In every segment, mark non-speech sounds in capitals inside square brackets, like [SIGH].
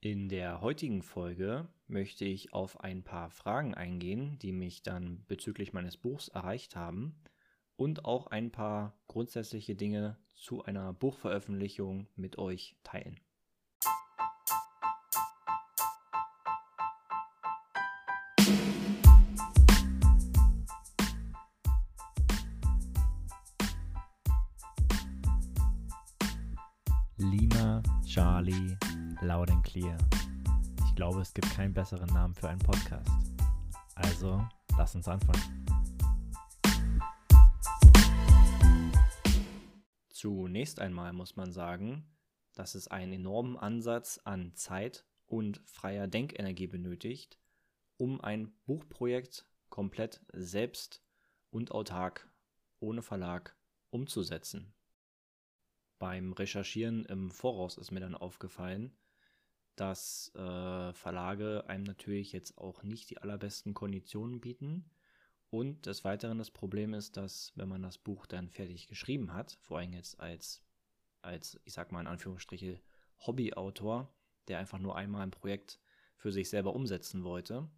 In der heutigen Folge möchte ich auf ein paar Fragen eingehen, die mich dann bezüglich meines Buchs erreicht haben und auch ein paar grundsätzliche Dinge zu einer Buchveröffentlichung mit euch teilen. Es gibt keinen besseren Namen für einen Podcast. Also, lass uns anfangen. Zunächst einmal muss man sagen, dass es einen enormen Ansatz an Zeit und freier Denkenergie benötigt, um ein Buchprojekt komplett selbst und autark, ohne Verlag, umzusetzen. Beim Recherchieren im Voraus ist mir dann aufgefallen, dass äh, Verlage einem natürlich jetzt auch nicht die allerbesten Konditionen bieten. Und des Weiteren das Problem ist, dass wenn man das Buch dann fertig geschrieben hat, vor allem jetzt als, als ich sag mal in Anführungsstriche, Hobbyautor, der einfach nur einmal ein Projekt für sich selber umsetzen wollte,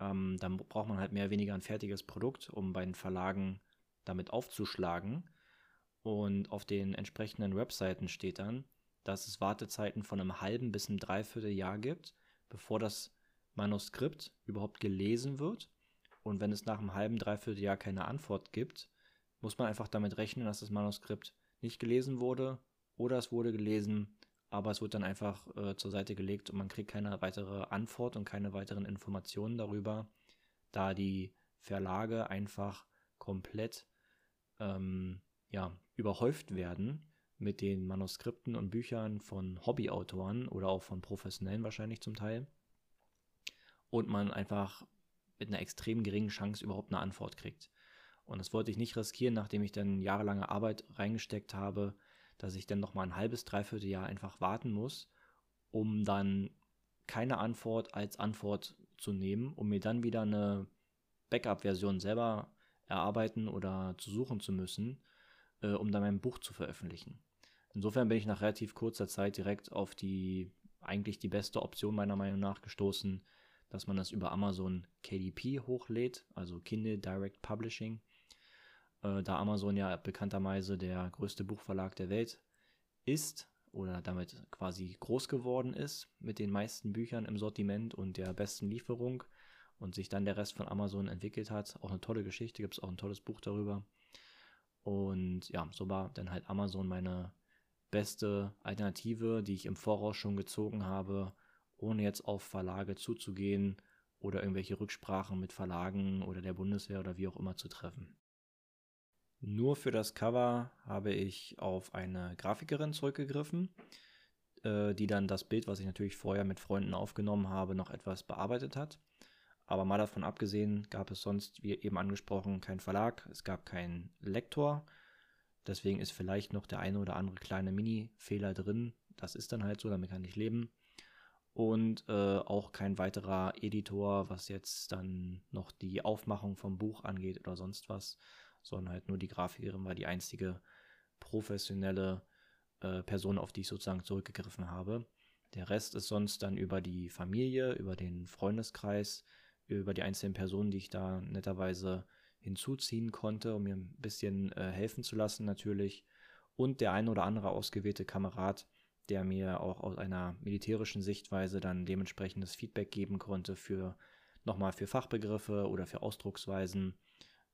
ähm, dann braucht man halt mehr oder weniger ein fertiges Produkt, um bei den Verlagen damit aufzuschlagen. Und auf den entsprechenden Webseiten steht dann, dass es Wartezeiten von einem halben bis einem Dreivierteljahr gibt, bevor das Manuskript überhaupt gelesen wird. Und wenn es nach einem halben, Dreivierteljahr keine Antwort gibt, muss man einfach damit rechnen, dass das Manuskript nicht gelesen wurde oder es wurde gelesen, aber es wird dann einfach äh, zur Seite gelegt und man kriegt keine weitere Antwort und keine weiteren Informationen darüber, da die Verlage einfach komplett ähm, ja, überhäuft werden mit den Manuskripten und Büchern von Hobbyautoren oder auch von Professionellen wahrscheinlich zum Teil. Und man einfach mit einer extrem geringen Chance überhaupt eine Antwort kriegt. Und das wollte ich nicht riskieren, nachdem ich dann jahrelange Arbeit reingesteckt habe, dass ich dann nochmal ein halbes, dreiviertel Jahr einfach warten muss, um dann keine Antwort als Antwort zu nehmen, um mir dann wieder eine Backup-Version selber erarbeiten oder zu suchen zu müssen, äh, um dann mein Buch zu veröffentlichen. Insofern bin ich nach relativ kurzer Zeit direkt auf die eigentlich die beste Option meiner Meinung nach gestoßen, dass man das über Amazon KDP hochlädt, also Kindle Direct Publishing. Äh, da Amazon ja bekannterweise der größte Buchverlag der Welt ist oder damit quasi groß geworden ist mit den meisten Büchern im Sortiment und der besten Lieferung und sich dann der Rest von Amazon entwickelt hat. Auch eine tolle Geschichte, gibt es auch ein tolles Buch darüber. Und ja, so war dann halt Amazon meine beste Alternative, die ich im Voraus schon gezogen habe, ohne jetzt auf Verlage zuzugehen oder irgendwelche Rücksprachen mit Verlagen oder der Bundeswehr oder wie auch immer zu treffen. Nur für das Cover habe ich auf eine Grafikerin zurückgegriffen, äh, die dann das Bild, was ich natürlich vorher mit Freunden aufgenommen habe, noch etwas bearbeitet hat. Aber mal davon abgesehen gab es sonst, wie eben angesprochen, keinen Verlag, es gab keinen Lektor, Deswegen ist vielleicht noch der eine oder andere kleine Mini-Fehler drin. Das ist dann halt so, damit kann ich leben. Und äh, auch kein weiterer Editor, was jetzt dann noch die Aufmachung vom Buch angeht oder sonst was, sondern halt nur die Grafikerin war die einzige professionelle äh, Person, auf die ich sozusagen zurückgegriffen habe. Der Rest ist sonst dann über die Familie, über den Freundeskreis, über die einzelnen Personen, die ich da netterweise hinzuziehen konnte, um mir ein bisschen äh, helfen zu lassen natürlich. Und der ein oder andere ausgewählte Kamerad, der mir auch aus einer militärischen Sichtweise dann dementsprechendes Feedback geben konnte für nochmal für Fachbegriffe oder für Ausdrucksweisen.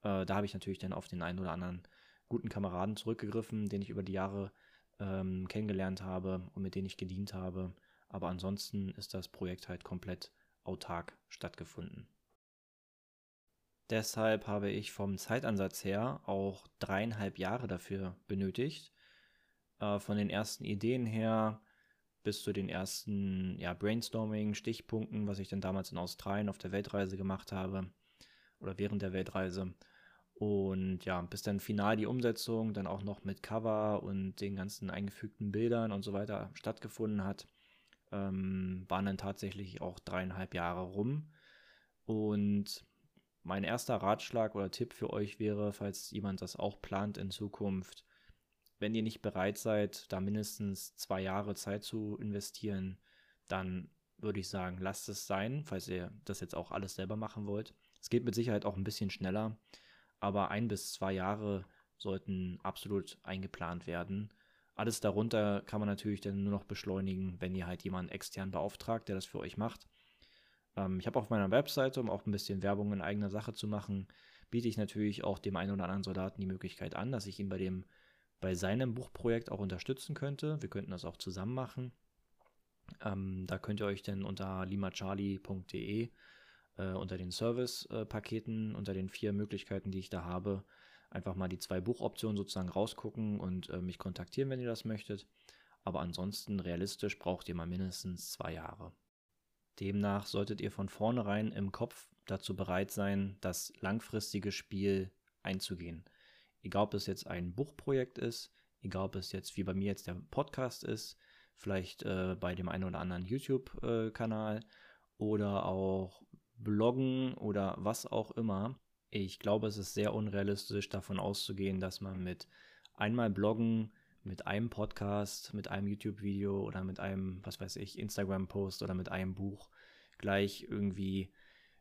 Äh, da habe ich natürlich dann auf den einen oder anderen guten Kameraden zurückgegriffen, den ich über die Jahre ähm, kennengelernt habe und mit denen ich gedient habe. Aber ansonsten ist das Projekt halt komplett autark stattgefunden. Deshalb habe ich vom Zeitansatz her auch dreieinhalb Jahre dafür benötigt. Äh, von den ersten Ideen her bis zu den ersten ja, Brainstorming, Stichpunkten, was ich dann damals in Australien auf der Weltreise gemacht habe oder während der Weltreise. Und ja, bis dann final die Umsetzung dann auch noch mit Cover und den ganzen eingefügten Bildern und so weiter stattgefunden hat, ähm, waren dann tatsächlich auch dreieinhalb Jahre rum. Und mein erster Ratschlag oder Tipp für euch wäre, falls jemand das auch plant in Zukunft, wenn ihr nicht bereit seid, da mindestens zwei Jahre Zeit zu investieren, dann würde ich sagen, lasst es sein, falls ihr das jetzt auch alles selber machen wollt. Es geht mit Sicherheit auch ein bisschen schneller, aber ein bis zwei Jahre sollten absolut eingeplant werden. Alles darunter kann man natürlich dann nur noch beschleunigen, wenn ihr halt jemanden extern beauftragt, der das für euch macht. Ähm, ich habe auf meiner Webseite, um auch ein bisschen Werbung in eigener Sache zu machen, biete ich natürlich auch dem einen oder anderen Soldaten die Möglichkeit an, dass ich ihn bei dem bei seinem Buchprojekt auch unterstützen könnte. Wir könnten das auch zusammen machen. Ähm, da könnt ihr euch dann unter limacharlie.de äh, unter den Service-Paketen, unter den vier Möglichkeiten, die ich da habe, einfach mal die zwei Buchoptionen sozusagen rausgucken und äh, mich kontaktieren, wenn ihr das möchtet. Aber ansonsten realistisch braucht ihr mal mindestens zwei Jahre. Demnach solltet ihr von vornherein im Kopf dazu bereit sein, das langfristige Spiel einzugehen. Egal, ob es jetzt ein Buchprojekt ist, egal, ob es jetzt wie bei mir jetzt der Podcast ist, vielleicht äh, bei dem einen oder anderen YouTube-Kanal oder auch Bloggen oder was auch immer. Ich glaube, es ist sehr unrealistisch davon auszugehen, dass man mit einmal Bloggen, mit einem Podcast, mit einem YouTube-Video oder mit einem, was weiß ich, Instagram-Post oder mit einem Buch gleich irgendwie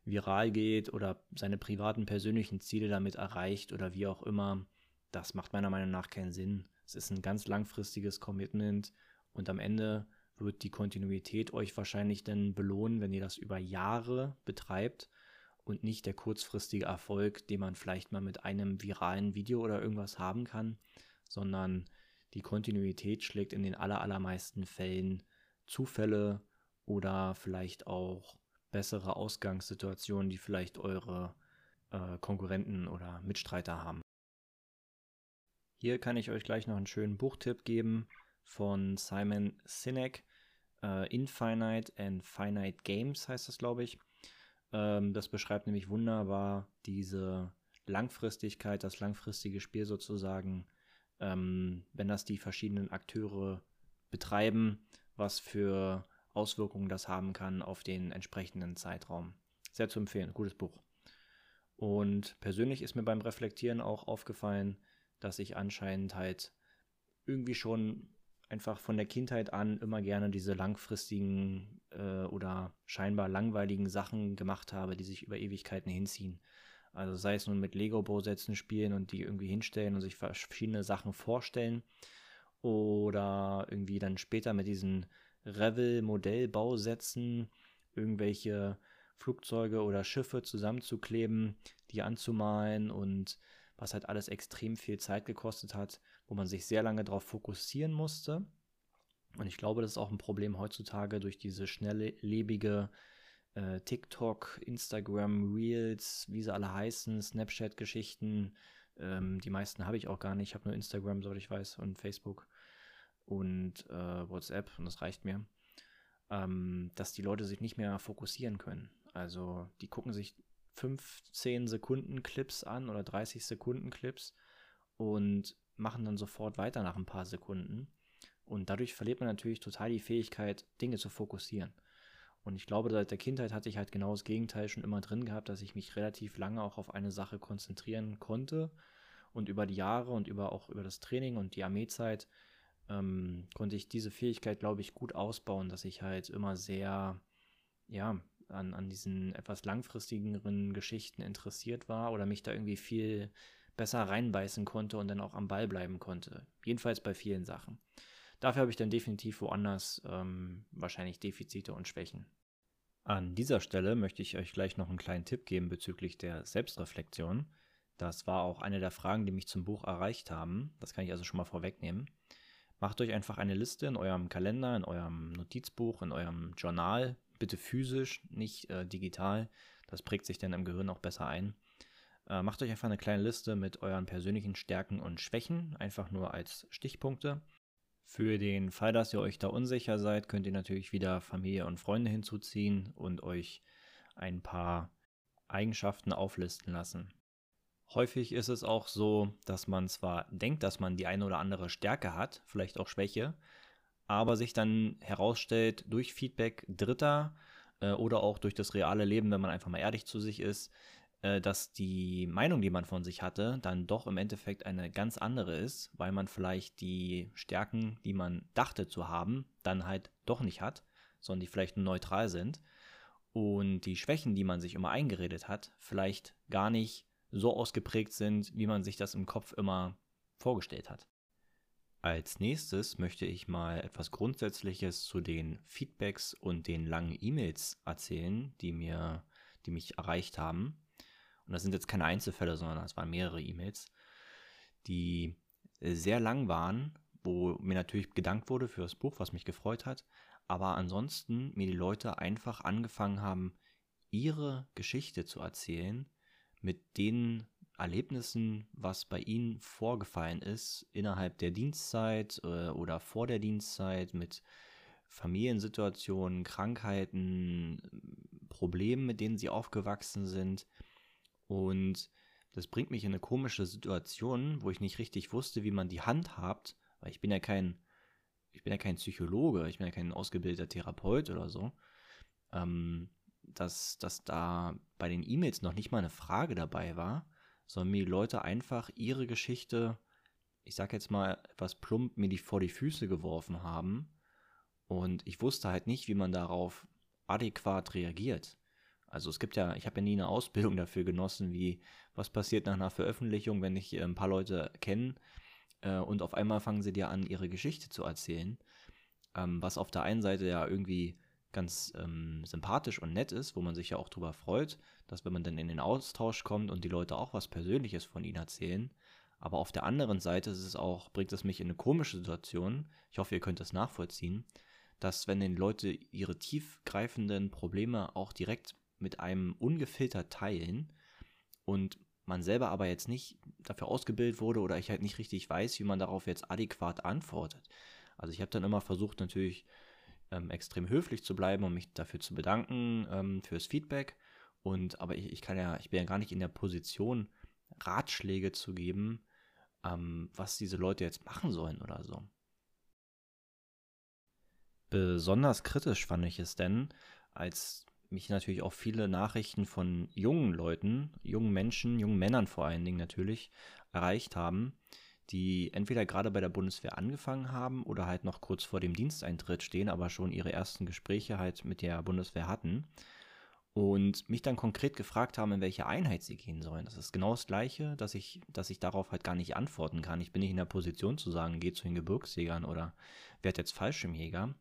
viral geht oder seine privaten persönlichen Ziele damit erreicht oder wie auch immer. Das macht meiner Meinung nach keinen Sinn. Es ist ein ganz langfristiges Commitment und am Ende wird die Kontinuität euch wahrscheinlich dann belohnen, wenn ihr das über Jahre betreibt und nicht der kurzfristige Erfolg, den man vielleicht mal mit einem viralen Video oder irgendwas haben kann, sondern die Kontinuität schlägt in den allermeisten Fällen Zufälle oder vielleicht auch bessere Ausgangssituationen, die vielleicht eure äh, Konkurrenten oder Mitstreiter haben. Hier kann ich euch gleich noch einen schönen Buchtipp geben von Simon Sinek. Uh, Infinite and Finite Games heißt das, glaube ich. Ähm, das beschreibt nämlich wunderbar diese Langfristigkeit, das langfristige Spiel sozusagen, ähm, wenn das die verschiedenen Akteure betreiben, was für Auswirkungen das haben kann auf den entsprechenden Zeitraum. Sehr zu empfehlen, gutes Buch. Und persönlich ist mir beim Reflektieren auch aufgefallen, dass ich anscheinend halt irgendwie schon einfach von der Kindheit an immer gerne diese langfristigen äh, oder scheinbar langweiligen Sachen gemacht habe, die sich über Ewigkeiten hinziehen. Also sei es nun mit Lego-Bausätzen spielen und die irgendwie hinstellen und sich verschiedene Sachen vorstellen oder irgendwie dann später mit diesen Revel-Modellbausätzen irgendwelche Flugzeuge oder Schiffe zusammenzukleben, die anzumalen und was halt alles extrem viel Zeit gekostet hat, wo man sich sehr lange darauf fokussieren musste. Und ich glaube, das ist auch ein Problem heutzutage durch diese schnelllebige äh, TikTok, Instagram, Reels, wie sie alle heißen, Snapchat-Geschichten. Ähm, die meisten habe ich auch gar nicht. Ich habe nur Instagram, soweit ich weiß, und Facebook und äh, WhatsApp und das reicht mir. Ähm, dass die Leute sich nicht mehr fokussieren können. Also die gucken sich 15 Sekunden Clips an oder 30 Sekunden Clips und machen dann sofort weiter nach ein paar Sekunden. Und dadurch verliert man natürlich total die Fähigkeit, Dinge zu fokussieren. Und ich glaube, seit der Kindheit hatte ich halt genau das Gegenteil schon immer drin gehabt, dass ich mich relativ lange auch auf eine Sache konzentrieren konnte. Und über die Jahre und über auch über das Training und die Armeezeit ähm, konnte ich diese Fähigkeit, glaube ich, gut ausbauen, dass ich halt immer sehr, ja, an, an diesen etwas langfristigeren Geschichten interessiert war oder mich da irgendwie viel besser reinbeißen konnte und dann auch am Ball bleiben konnte. Jedenfalls bei vielen Sachen. Dafür habe ich dann definitiv woanders ähm, wahrscheinlich Defizite und Schwächen. An dieser Stelle möchte ich euch gleich noch einen kleinen Tipp geben bezüglich der Selbstreflexion. Das war auch eine der Fragen, die mich zum Buch erreicht haben. Das kann ich also schon mal vorwegnehmen. Macht euch einfach eine Liste in eurem Kalender, in eurem Notizbuch, in eurem Journal, bitte physisch, nicht äh, digital. Das prägt sich dann im Gehirn auch besser ein. Äh, macht euch einfach eine kleine Liste mit euren persönlichen Stärken und Schwächen, einfach nur als Stichpunkte. Für den Fall, dass ihr euch da unsicher seid, könnt ihr natürlich wieder Familie und Freunde hinzuziehen und euch ein paar Eigenschaften auflisten lassen. Häufig ist es auch so, dass man zwar denkt, dass man die eine oder andere Stärke hat, vielleicht auch Schwäche, aber sich dann herausstellt durch Feedback Dritter äh, oder auch durch das reale Leben, wenn man einfach mal ehrlich zu sich ist, dass die Meinung, die man von sich hatte, dann doch im Endeffekt eine ganz andere ist, weil man vielleicht die Stärken, die man dachte zu haben, dann halt doch nicht hat, sondern die vielleicht neutral sind und die Schwächen, die man sich immer eingeredet hat, vielleicht gar nicht so ausgeprägt sind, wie man sich das im Kopf immer vorgestellt hat. Als nächstes möchte ich mal etwas Grundsätzliches zu den Feedbacks und den langen E-Mails erzählen, die mir, die mich erreicht haben. Und das sind jetzt keine Einzelfälle, sondern das waren mehrere E-Mails, die sehr lang waren, wo mir natürlich gedankt wurde für das Buch, was mich gefreut hat, aber ansonsten mir die Leute einfach angefangen haben, ihre Geschichte zu erzählen mit den Erlebnissen, was bei Ihnen vorgefallen ist innerhalb der Dienstzeit äh, oder vor der Dienstzeit mit Familiensituationen, Krankheiten, Problemen, mit denen Sie aufgewachsen sind. Und das bringt mich in eine komische Situation, wo ich nicht richtig wusste, wie man die handhabt, weil ich bin ja kein, ich bin ja kein Psychologe, ich bin ja kein ausgebildeter Therapeut oder so. Ähm, dass, dass da bei den E-Mails noch nicht mal eine Frage dabei war, sondern mir Leute einfach ihre Geschichte, ich sag jetzt mal etwas plump, mir die vor die Füße geworfen haben. Und ich wusste halt nicht, wie man darauf adäquat reagiert. Also es gibt ja, ich habe ja nie eine Ausbildung dafür genossen, wie was passiert nach einer Veröffentlichung, wenn ich äh, ein paar Leute kenne äh, und auf einmal fangen sie dir an, ihre Geschichte zu erzählen. Ähm, was auf der einen Seite ja irgendwie ganz ähm, sympathisch und nett ist, wo man sich ja auch drüber freut, dass wenn man dann in den Austausch kommt und die Leute auch was Persönliches von ihnen erzählen. Aber auf der anderen Seite ist es auch, bringt es mich in eine komische Situation. Ich hoffe, ihr könnt das nachvollziehen, dass wenn die Leute ihre tiefgreifenden Probleme auch direkt mit einem ungefiltert teilen und man selber aber jetzt nicht dafür ausgebildet wurde oder ich halt nicht richtig weiß, wie man darauf jetzt adäquat antwortet. Also ich habe dann immer versucht natürlich ähm, extrem höflich zu bleiben und mich dafür zu bedanken ähm, fürs Feedback. Und aber ich, ich kann ja, ich bin ja gar nicht in der Position, Ratschläge zu geben, ähm, was diese Leute jetzt machen sollen oder so. Besonders kritisch fand ich es denn, als mich natürlich auch viele Nachrichten von jungen Leuten, jungen Menschen, jungen Männern vor allen Dingen natürlich erreicht haben, die entweder gerade bei der Bundeswehr angefangen haben oder halt noch kurz vor dem Diensteintritt stehen, aber schon ihre ersten Gespräche halt mit der Bundeswehr hatten und mich dann konkret gefragt haben, in welche Einheit sie gehen sollen. Das ist genau das Gleiche, dass ich, dass ich darauf halt gar nicht antworten kann. Ich bin nicht in der Position zu sagen, geh zu den Gebirgsjägern oder werd jetzt Fallschirmjäger.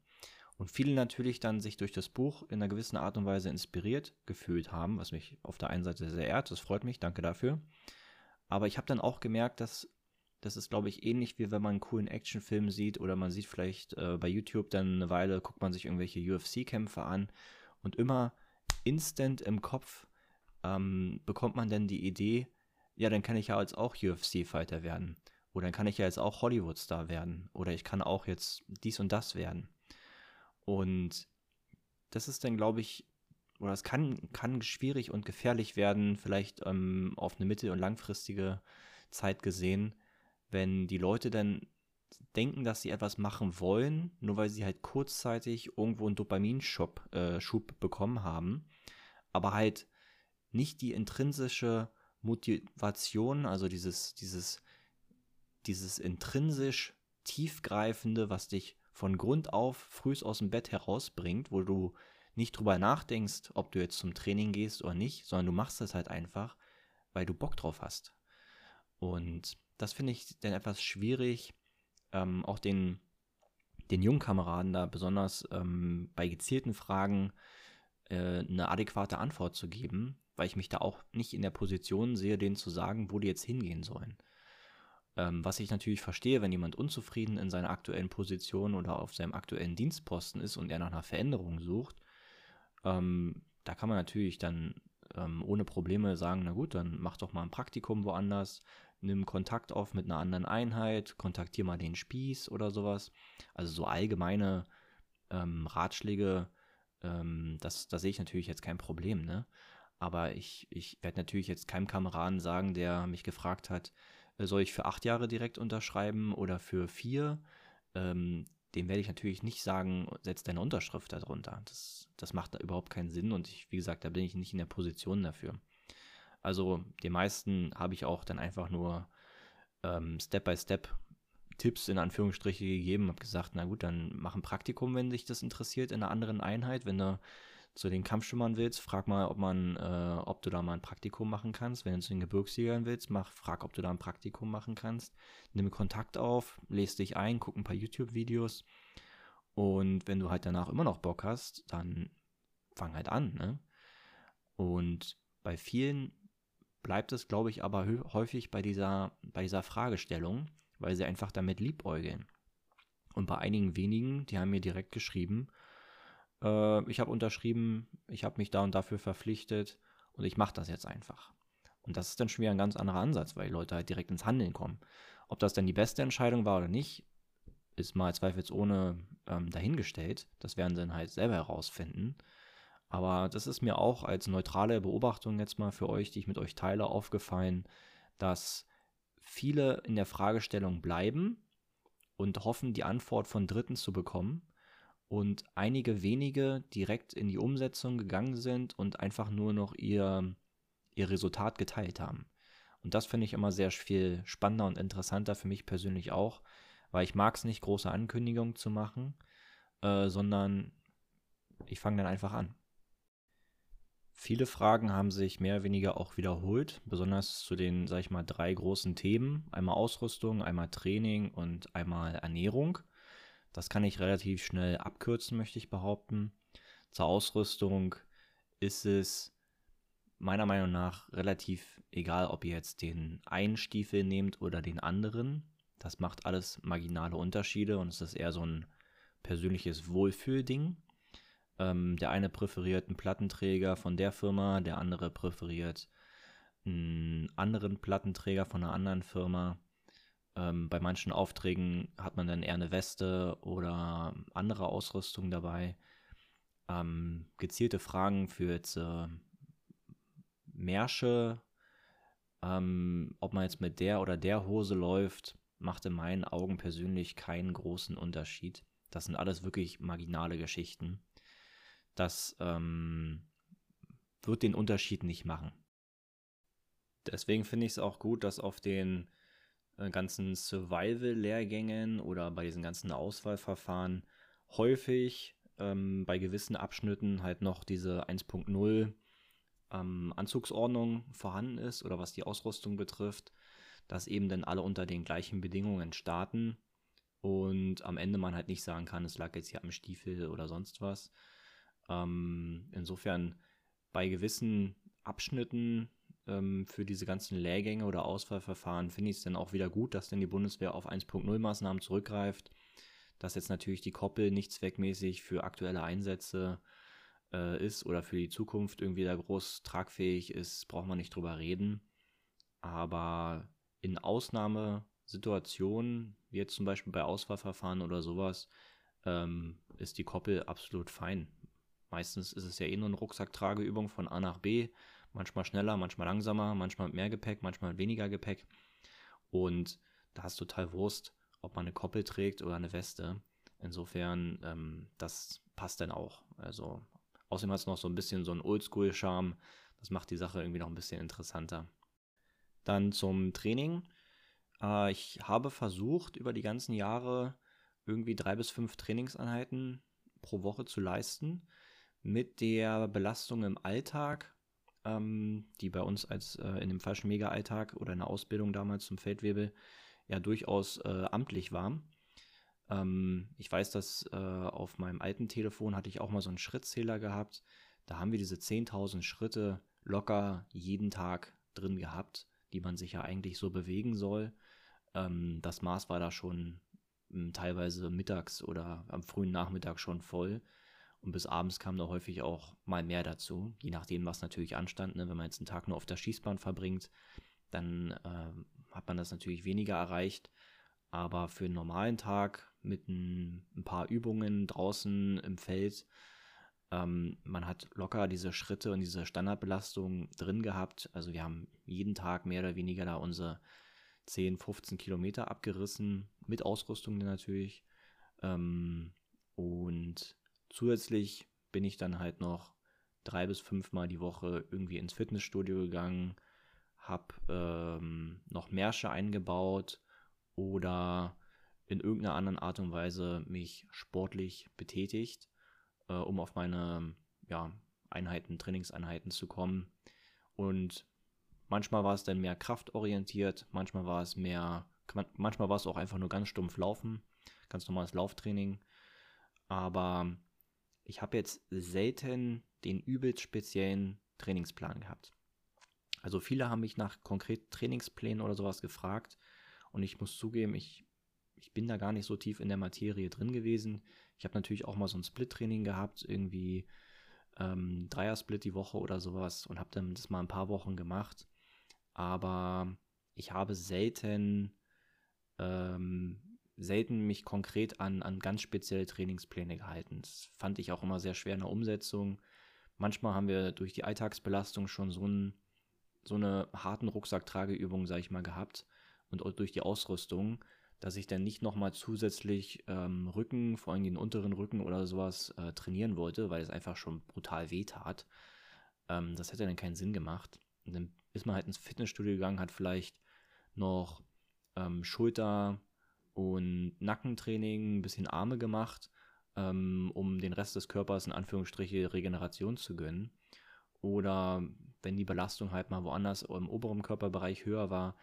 Und viele natürlich dann sich durch das Buch in einer gewissen Art und Weise inspiriert gefühlt haben, was mich auf der einen Seite sehr ehrt, das freut mich, danke dafür. Aber ich habe dann auch gemerkt, dass das ist, glaube ich, ähnlich wie wenn man einen coolen Actionfilm sieht oder man sieht vielleicht äh, bei YouTube dann eine Weile, guckt man sich irgendwelche UFC-Kämpfe an und immer instant im Kopf ähm, bekommt man dann die Idee, ja, dann kann ich ja jetzt auch UFC-Fighter werden. Oder dann kann ich ja jetzt auch Hollywood-Star werden. Oder ich kann auch jetzt dies und das werden. Und das ist dann, glaube ich, oder es kann, kann schwierig und gefährlich werden, vielleicht ähm, auf eine mittel- und langfristige Zeit gesehen, wenn die Leute dann denken, dass sie etwas machen wollen, nur weil sie halt kurzzeitig irgendwo einen Dopaminschub äh, bekommen haben, aber halt nicht die intrinsische Motivation, also dieses, dieses, dieses intrinsisch tiefgreifende, was dich von Grund auf frühs aus dem Bett herausbringt, wo du nicht drüber nachdenkst, ob du jetzt zum Training gehst oder nicht, sondern du machst es halt einfach, weil du Bock drauf hast. Und das finde ich dann etwas schwierig, ähm, auch den, den jungen Kameraden da besonders ähm, bei gezielten Fragen äh, eine adäquate Antwort zu geben, weil ich mich da auch nicht in der Position sehe, denen zu sagen, wo die jetzt hingehen sollen. Ähm, was ich natürlich verstehe, wenn jemand unzufrieden in seiner aktuellen Position oder auf seinem aktuellen Dienstposten ist und er nach einer Veränderung sucht, ähm, da kann man natürlich dann ähm, ohne Probleme sagen, na gut, dann mach doch mal ein Praktikum woanders, nimm Kontakt auf mit einer anderen Einheit, kontaktier mal den Spieß oder sowas. Also so allgemeine ähm, Ratschläge, ähm, das, da sehe ich natürlich jetzt kein Problem, ne? Aber ich, ich werde natürlich jetzt keinem Kameraden sagen, der mich gefragt hat, soll ich für acht Jahre direkt unterschreiben oder für vier? Ähm, dem werde ich natürlich nicht sagen, setz deine Unterschrift darunter. Das, das macht da überhaupt keinen Sinn und ich, wie gesagt, da bin ich nicht in der Position dafür. Also die meisten habe ich auch dann einfach nur ähm, Step by Step Tipps in Anführungsstriche gegeben, habe gesagt, na gut, dann mach ein Praktikum, wenn dich das interessiert, in einer anderen Einheit. Wenn du zu den Kampfschwimmern willst, frag mal, ob man, äh, ob du da mal ein Praktikum machen kannst. Wenn du zu den Gebirgsjägern willst, mach, frag, ob du da ein Praktikum machen kannst. Nimm Kontakt auf, lese dich ein, guck ein paar YouTube-Videos. Und wenn du halt danach immer noch Bock hast, dann fang halt an, ne? Und bei vielen bleibt es, glaube ich, aber häufig bei dieser, bei dieser Fragestellung, weil sie einfach damit liebäugeln. Und bei einigen wenigen, die haben mir direkt geschrieben, äh, ich habe unterschrieben, ich habe mich da und dafür verpflichtet und ich mache das jetzt einfach. Und das ist dann schon wieder ein ganz anderer Ansatz, weil die Leute halt direkt ins Handeln kommen. Ob das dann die beste Entscheidung war oder nicht, ist mal zweifelsohne ähm, dahingestellt. Das werden sie dann halt selber herausfinden. Aber das ist mir auch als neutrale Beobachtung jetzt mal für euch, die ich mit euch teile, aufgefallen, dass viele in der Fragestellung bleiben und hoffen, die Antwort von Dritten zu bekommen und einige wenige direkt in die Umsetzung gegangen sind und einfach nur noch ihr, ihr Resultat geteilt haben. Und das finde ich immer sehr viel spannender und interessanter für mich persönlich auch, weil ich mag es nicht, große Ankündigungen zu machen, äh, sondern ich fange dann einfach an. Viele Fragen haben sich mehr oder weniger auch wiederholt, besonders zu den, sag ich mal, drei großen Themen. Einmal Ausrüstung, einmal Training und einmal Ernährung. Das kann ich relativ schnell abkürzen, möchte ich behaupten. Zur Ausrüstung ist es meiner Meinung nach relativ egal, ob ihr jetzt den einen Stiefel nehmt oder den anderen. Das macht alles marginale Unterschiede und es ist eher so ein persönliches Wohlfühlding. Ähm, der eine präferiert einen Plattenträger von der Firma, der andere präferiert einen anderen Plattenträger von einer anderen Firma. Ähm, bei manchen Aufträgen hat man dann eher eine Weste oder andere Ausrüstung dabei. Ähm, gezielte Fragen für jetzt äh, Märsche, ähm, ob man jetzt mit der oder der Hose läuft, macht in meinen Augen persönlich keinen großen Unterschied. Das sind alles wirklich marginale Geschichten das ähm, wird den Unterschied nicht machen. Deswegen finde ich es auch gut, dass auf den ganzen Survival-Lehrgängen oder bei diesen ganzen Auswahlverfahren häufig ähm, bei gewissen Abschnitten halt noch diese 1.0 ähm, Anzugsordnung vorhanden ist oder was die Ausrüstung betrifft, dass eben dann alle unter den gleichen Bedingungen starten und am Ende man halt nicht sagen kann, es lag jetzt hier am Stiefel oder sonst was, ähm, insofern bei gewissen Abschnitten ähm, für diese ganzen Lehrgänge oder Auswahlverfahren finde ich es dann auch wieder gut, dass dann die Bundeswehr auf 1.0 Maßnahmen zurückgreift, dass jetzt natürlich die Koppel nicht zweckmäßig für aktuelle Einsätze äh, ist oder für die Zukunft irgendwie da groß tragfähig ist, braucht man nicht drüber reden. Aber in Ausnahmesituationen, wie jetzt zum Beispiel bei Auswahlverfahren oder sowas, ähm, ist die Koppel absolut fein. Meistens ist es ja eh nur eine Rucksacktrageübung von A nach B. Manchmal schneller, manchmal langsamer, manchmal mit mehr Gepäck, manchmal mit weniger Gepäck. Und da ist total Wurst, ob man eine Koppel trägt oder eine Weste. Insofern, ähm, das passt dann auch. Also, außerdem hat es noch so ein bisschen so einen Oldschool-Charme. Das macht die Sache irgendwie noch ein bisschen interessanter. Dann zum Training. Äh, ich habe versucht, über die ganzen Jahre irgendwie drei bis fünf Trainingseinheiten pro Woche zu leisten mit der Belastung im Alltag, ähm, die bei uns als äh, in dem falschen Mega-Alltag oder in der Ausbildung damals zum Feldwebel ja durchaus äh, amtlich war. Ähm, ich weiß, dass äh, auf meinem alten Telefon hatte ich auch mal so einen Schrittzähler gehabt. Da haben wir diese 10.000 Schritte locker jeden Tag drin gehabt, die man sich ja eigentlich so bewegen soll. Ähm, das Maß war da schon hm, teilweise mittags oder am frühen Nachmittag schon voll. Und bis abends kam da häufig auch mal mehr dazu, je nachdem, was natürlich anstand. Ne? Wenn man jetzt einen Tag nur auf der Schießbahn verbringt, dann äh, hat man das natürlich weniger erreicht. Aber für einen normalen Tag mit ein, ein paar Übungen draußen im Feld, ähm, man hat locker diese Schritte und diese Standardbelastung drin gehabt. Also wir haben jeden Tag mehr oder weniger da unsere 10, 15 Kilometer abgerissen, mit Ausrüstung natürlich. Ähm, und Zusätzlich bin ich dann halt noch drei bis fünfmal die Woche irgendwie ins Fitnessstudio gegangen, habe ähm, noch Märsche eingebaut oder in irgendeiner anderen Art und Weise mich sportlich betätigt, äh, um auf meine ja, Einheiten, Trainingseinheiten zu kommen. Und manchmal war es dann mehr kraftorientiert, manchmal war es mehr, manchmal war es auch einfach nur ganz stumpf Laufen, ganz normales Lauftraining. Aber ich habe jetzt selten den übelst speziellen Trainingsplan gehabt. Also viele haben mich nach konkreten Trainingsplänen oder sowas gefragt und ich muss zugeben, ich, ich bin da gar nicht so tief in der Materie drin gewesen. Ich habe natürlich auch mal so ein Split-Training gehabt, irgendwie ähm, Dreier-Split die Woche oder sowas und habe dann das mal ein paar Wochen gemacht. Aber ich habe selten, ähm, selten mich konkret an, an ganz spezielle Trainingspläne gehalten. Das fand ich auch immer sehr schwer in der Umsetzung. Manchmal haben wir durch die Alltagsbelastung schon so, ein, so eine harten Rucksacktrageübung, sage ich mal, gehabt und auch durch die Ausrüstung, dass ich dann nicht nochmal zusätzlich ähm, Rücken, vor allem den unteren Rücken oder sowas äh, trainieren wollte, weil es einfach schon brutal weh tat. Ähm, das hätte dann keinen Sinn gemacht. Und dann ist man halt ins Fitnessstudio gegangen, hat vielleicht noch ähm, Schulter- und Nackentraining, ein bisschen Arme gemacht, ähm, um den Rest des Körpers in Anführungsstriche Regeneration zu gönnen. Oder wenn die Belastung halt mal woanders im oberen Körperbereich höher war,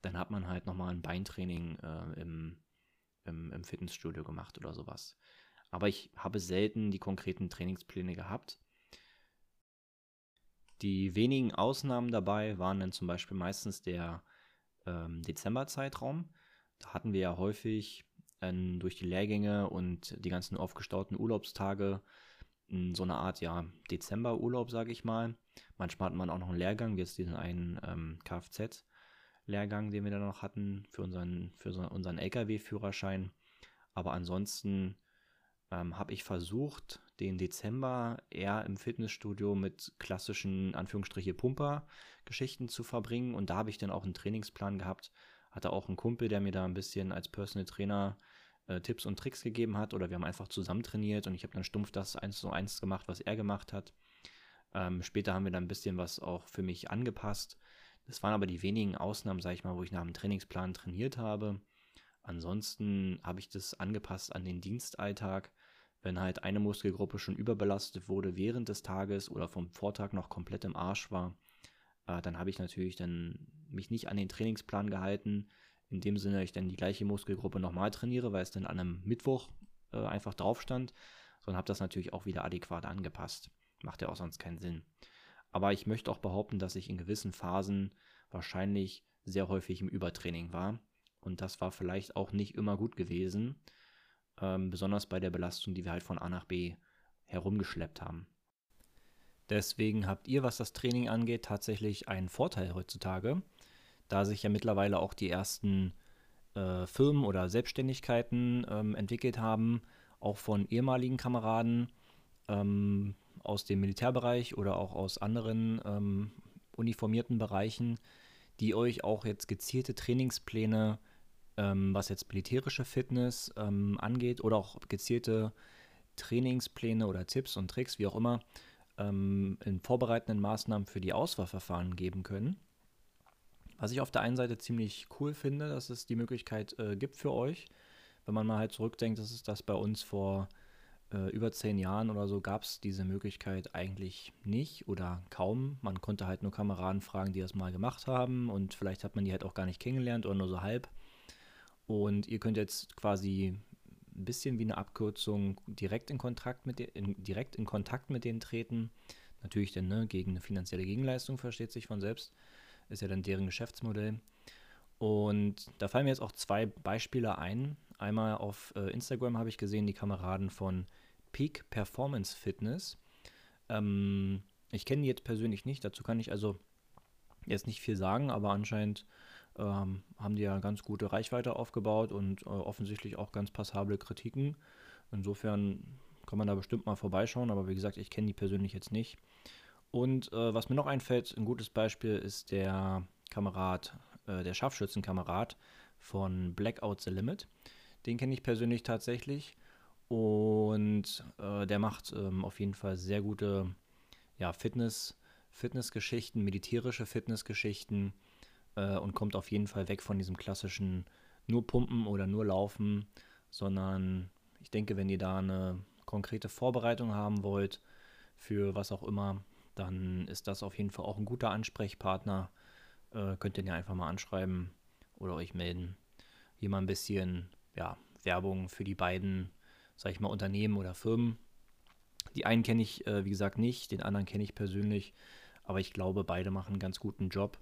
dann hat man halt nochmal ein Beintraining äh, im, im, im Fitnessstudio gemacht oder sowas. Aber ich habe selten die konkreten Trainingspläne gehabt. Die wenigen Ausnahmen dabei waren dann zum Beispiel meistens der ähm, Dezemberzeitraum. Da hatten wir ja häufig äh, durch die Lehrgänge und die ganzen aufgestauten Urlaubstage so eine Art, ja, Dezemberurlaub, sage ich mal. Manchmal hat man auch noch einen Lehrgang, wie jetzt diesen einen ähm, Kfz-Lehrgang, den wir dann noch hatten für unseren, für so, unseren LKW-Führerschein. Aber ansonsten ähm, habe ich versucht, den Dezember eher im Fitnessstudio mit klassischen, Anführungsstriche, Pumper-Geschichten zu verbringen. Und da habe ich dann auch einen Trainingsplan gehabt. Hatte auch einen Kumpel, der mir da ein bisschen als Personal Trainer äh, Tipps und Tricks gegeben hat. Oder wir haben einfach zusammen trainiert und ich habe dann stumpf das eins zu eins gemacht, was er gemacht hat. Ähm, später haben wir dann ein bisschen was auch für mich angepasst. Das waren aber die wenigen Ausnahmen, sage ich mal, wo ich nach dem Trainingsplan trainiert habe. Ansonsten habe ich das angepasst an den Dienstalltag wenn halt eine Muskelgruppe schon überbelastet wurde während des Tages oder vom Vortag noch komplett im Arsch war, äh, dann habe ich natürlich dann mich nicht an den Trainingsplan gehalten. In dem Sinne, ich dann die gleiche Muskelgruppe nochmal trainiere, weil es dann an einem Mittwoch äh, einfach drauf stand, sondern habe das natürlich auch wieder adäquat angepasst. Macht ja auch sonst keinen Sinn. Aber ich möchte auch behaupten, dass ich in gewissen Phasen wahrscheinlich sehr häufig im Übertraining war. Und das war vielleicht auch nicht immer gut gewesen ähm, besonders bei der Belastung, die wir halt von A nach B herumgeschleppt haben. Deswegen habt ihr, was das Training angeht, tatsächlich einen Vorteil heutzutage, da sich ja mittlerweile auch die ersten äh, Firmen oder Selbstständigkeiten ähm, entwickelt haben, auch von ehemaligen Kameraden ähm, aus dem Militärbereich oder auch aus anderen ähm, uniformierten Bereichen, die euch auch jetzt gezielte Trainingspläne ähm, was jetzt militärische Fitness ähm, angeht oder auch gezielte Trainingspläne oder Tipps und Tricks, wie auch immer, ähm, in vorbereitenden Maßnahmen für die Auswahlverfahren geben können. Was ich auf der einen Seite ziemlich cool finde, dass es die Möglichkeit äh, gibt für euch, wenn man mal halt zurückdenkt, dass es das bei uns vor äh, über zehn Jahren oder so gab es diese Möglichkeit eigentlich nicht oder kaum. Man konnte halt nur Kameraden fragen, die das mal gemacht haben und vielleicht hat man die halt auch gar nicht kennengelernt oder nur so halb. Und ihr könnt jetzt quasi ein bisschen wie eine Abkürzung direkt in Kontakt mit, de, in, direkt in Kontakt mit denen treten. Natürlich dann ne, gegen eine finanzielle Gegenleistung, versteht sich von selbst. Ist ja dann deren Geschäftsmodell. Und da fallen mir jetzt auch zwei Beispiele ein. Einmal auf äh, Instagram habe ich gesehen, die Kameraden von Peak Performance Fitness. Ähm, ich kenne die jetzt persönlich nicht, dazu kann ich also jetzt nicht viel sagen, aber anscheinend ähm, haben die ja ganz gute Reichweite aufgebaut und äh, offensichtlich auch ganz passable Kritiken. Insofern kann man da bestimmt mal vorbeischauen, aber wie gesagt, ich kenne die persönlich jetzt nicht. Und äh, was mir noch einfällt, ein gutes Beispiel ist der Kamerad, äh, der Scharfschützenkamerad von Blackout the Limit. Den kenne ich persönlich tatsächlich und äh, der macht ähm, auf jeden Fall sehr gute ja, Fitness, Fitnessgeschichten, militärische Fitnessgeschichten äh, und kommt auf jeden Fall weg von diesem klassischen nur pumpen oder nur laufen, sondern ich denke, wenn ihr da eine konkrete Vorbereitung haben wollt für was auch immer, dann ist das auf jeden Fall auch ein guter Ansprechpartner. Äh, könnt ihr ja einfach mal anschreiben oder euch melden. Hier mal ein bisschen ja, Werbung für die beiden, sag ich mal, Unternehmen oder Firmen. Die einen kenne ich, äh, wie gesagt, nicht, den anderen kenne ich persönlich, aber ich glaube, beide machen einen ganz guten Job.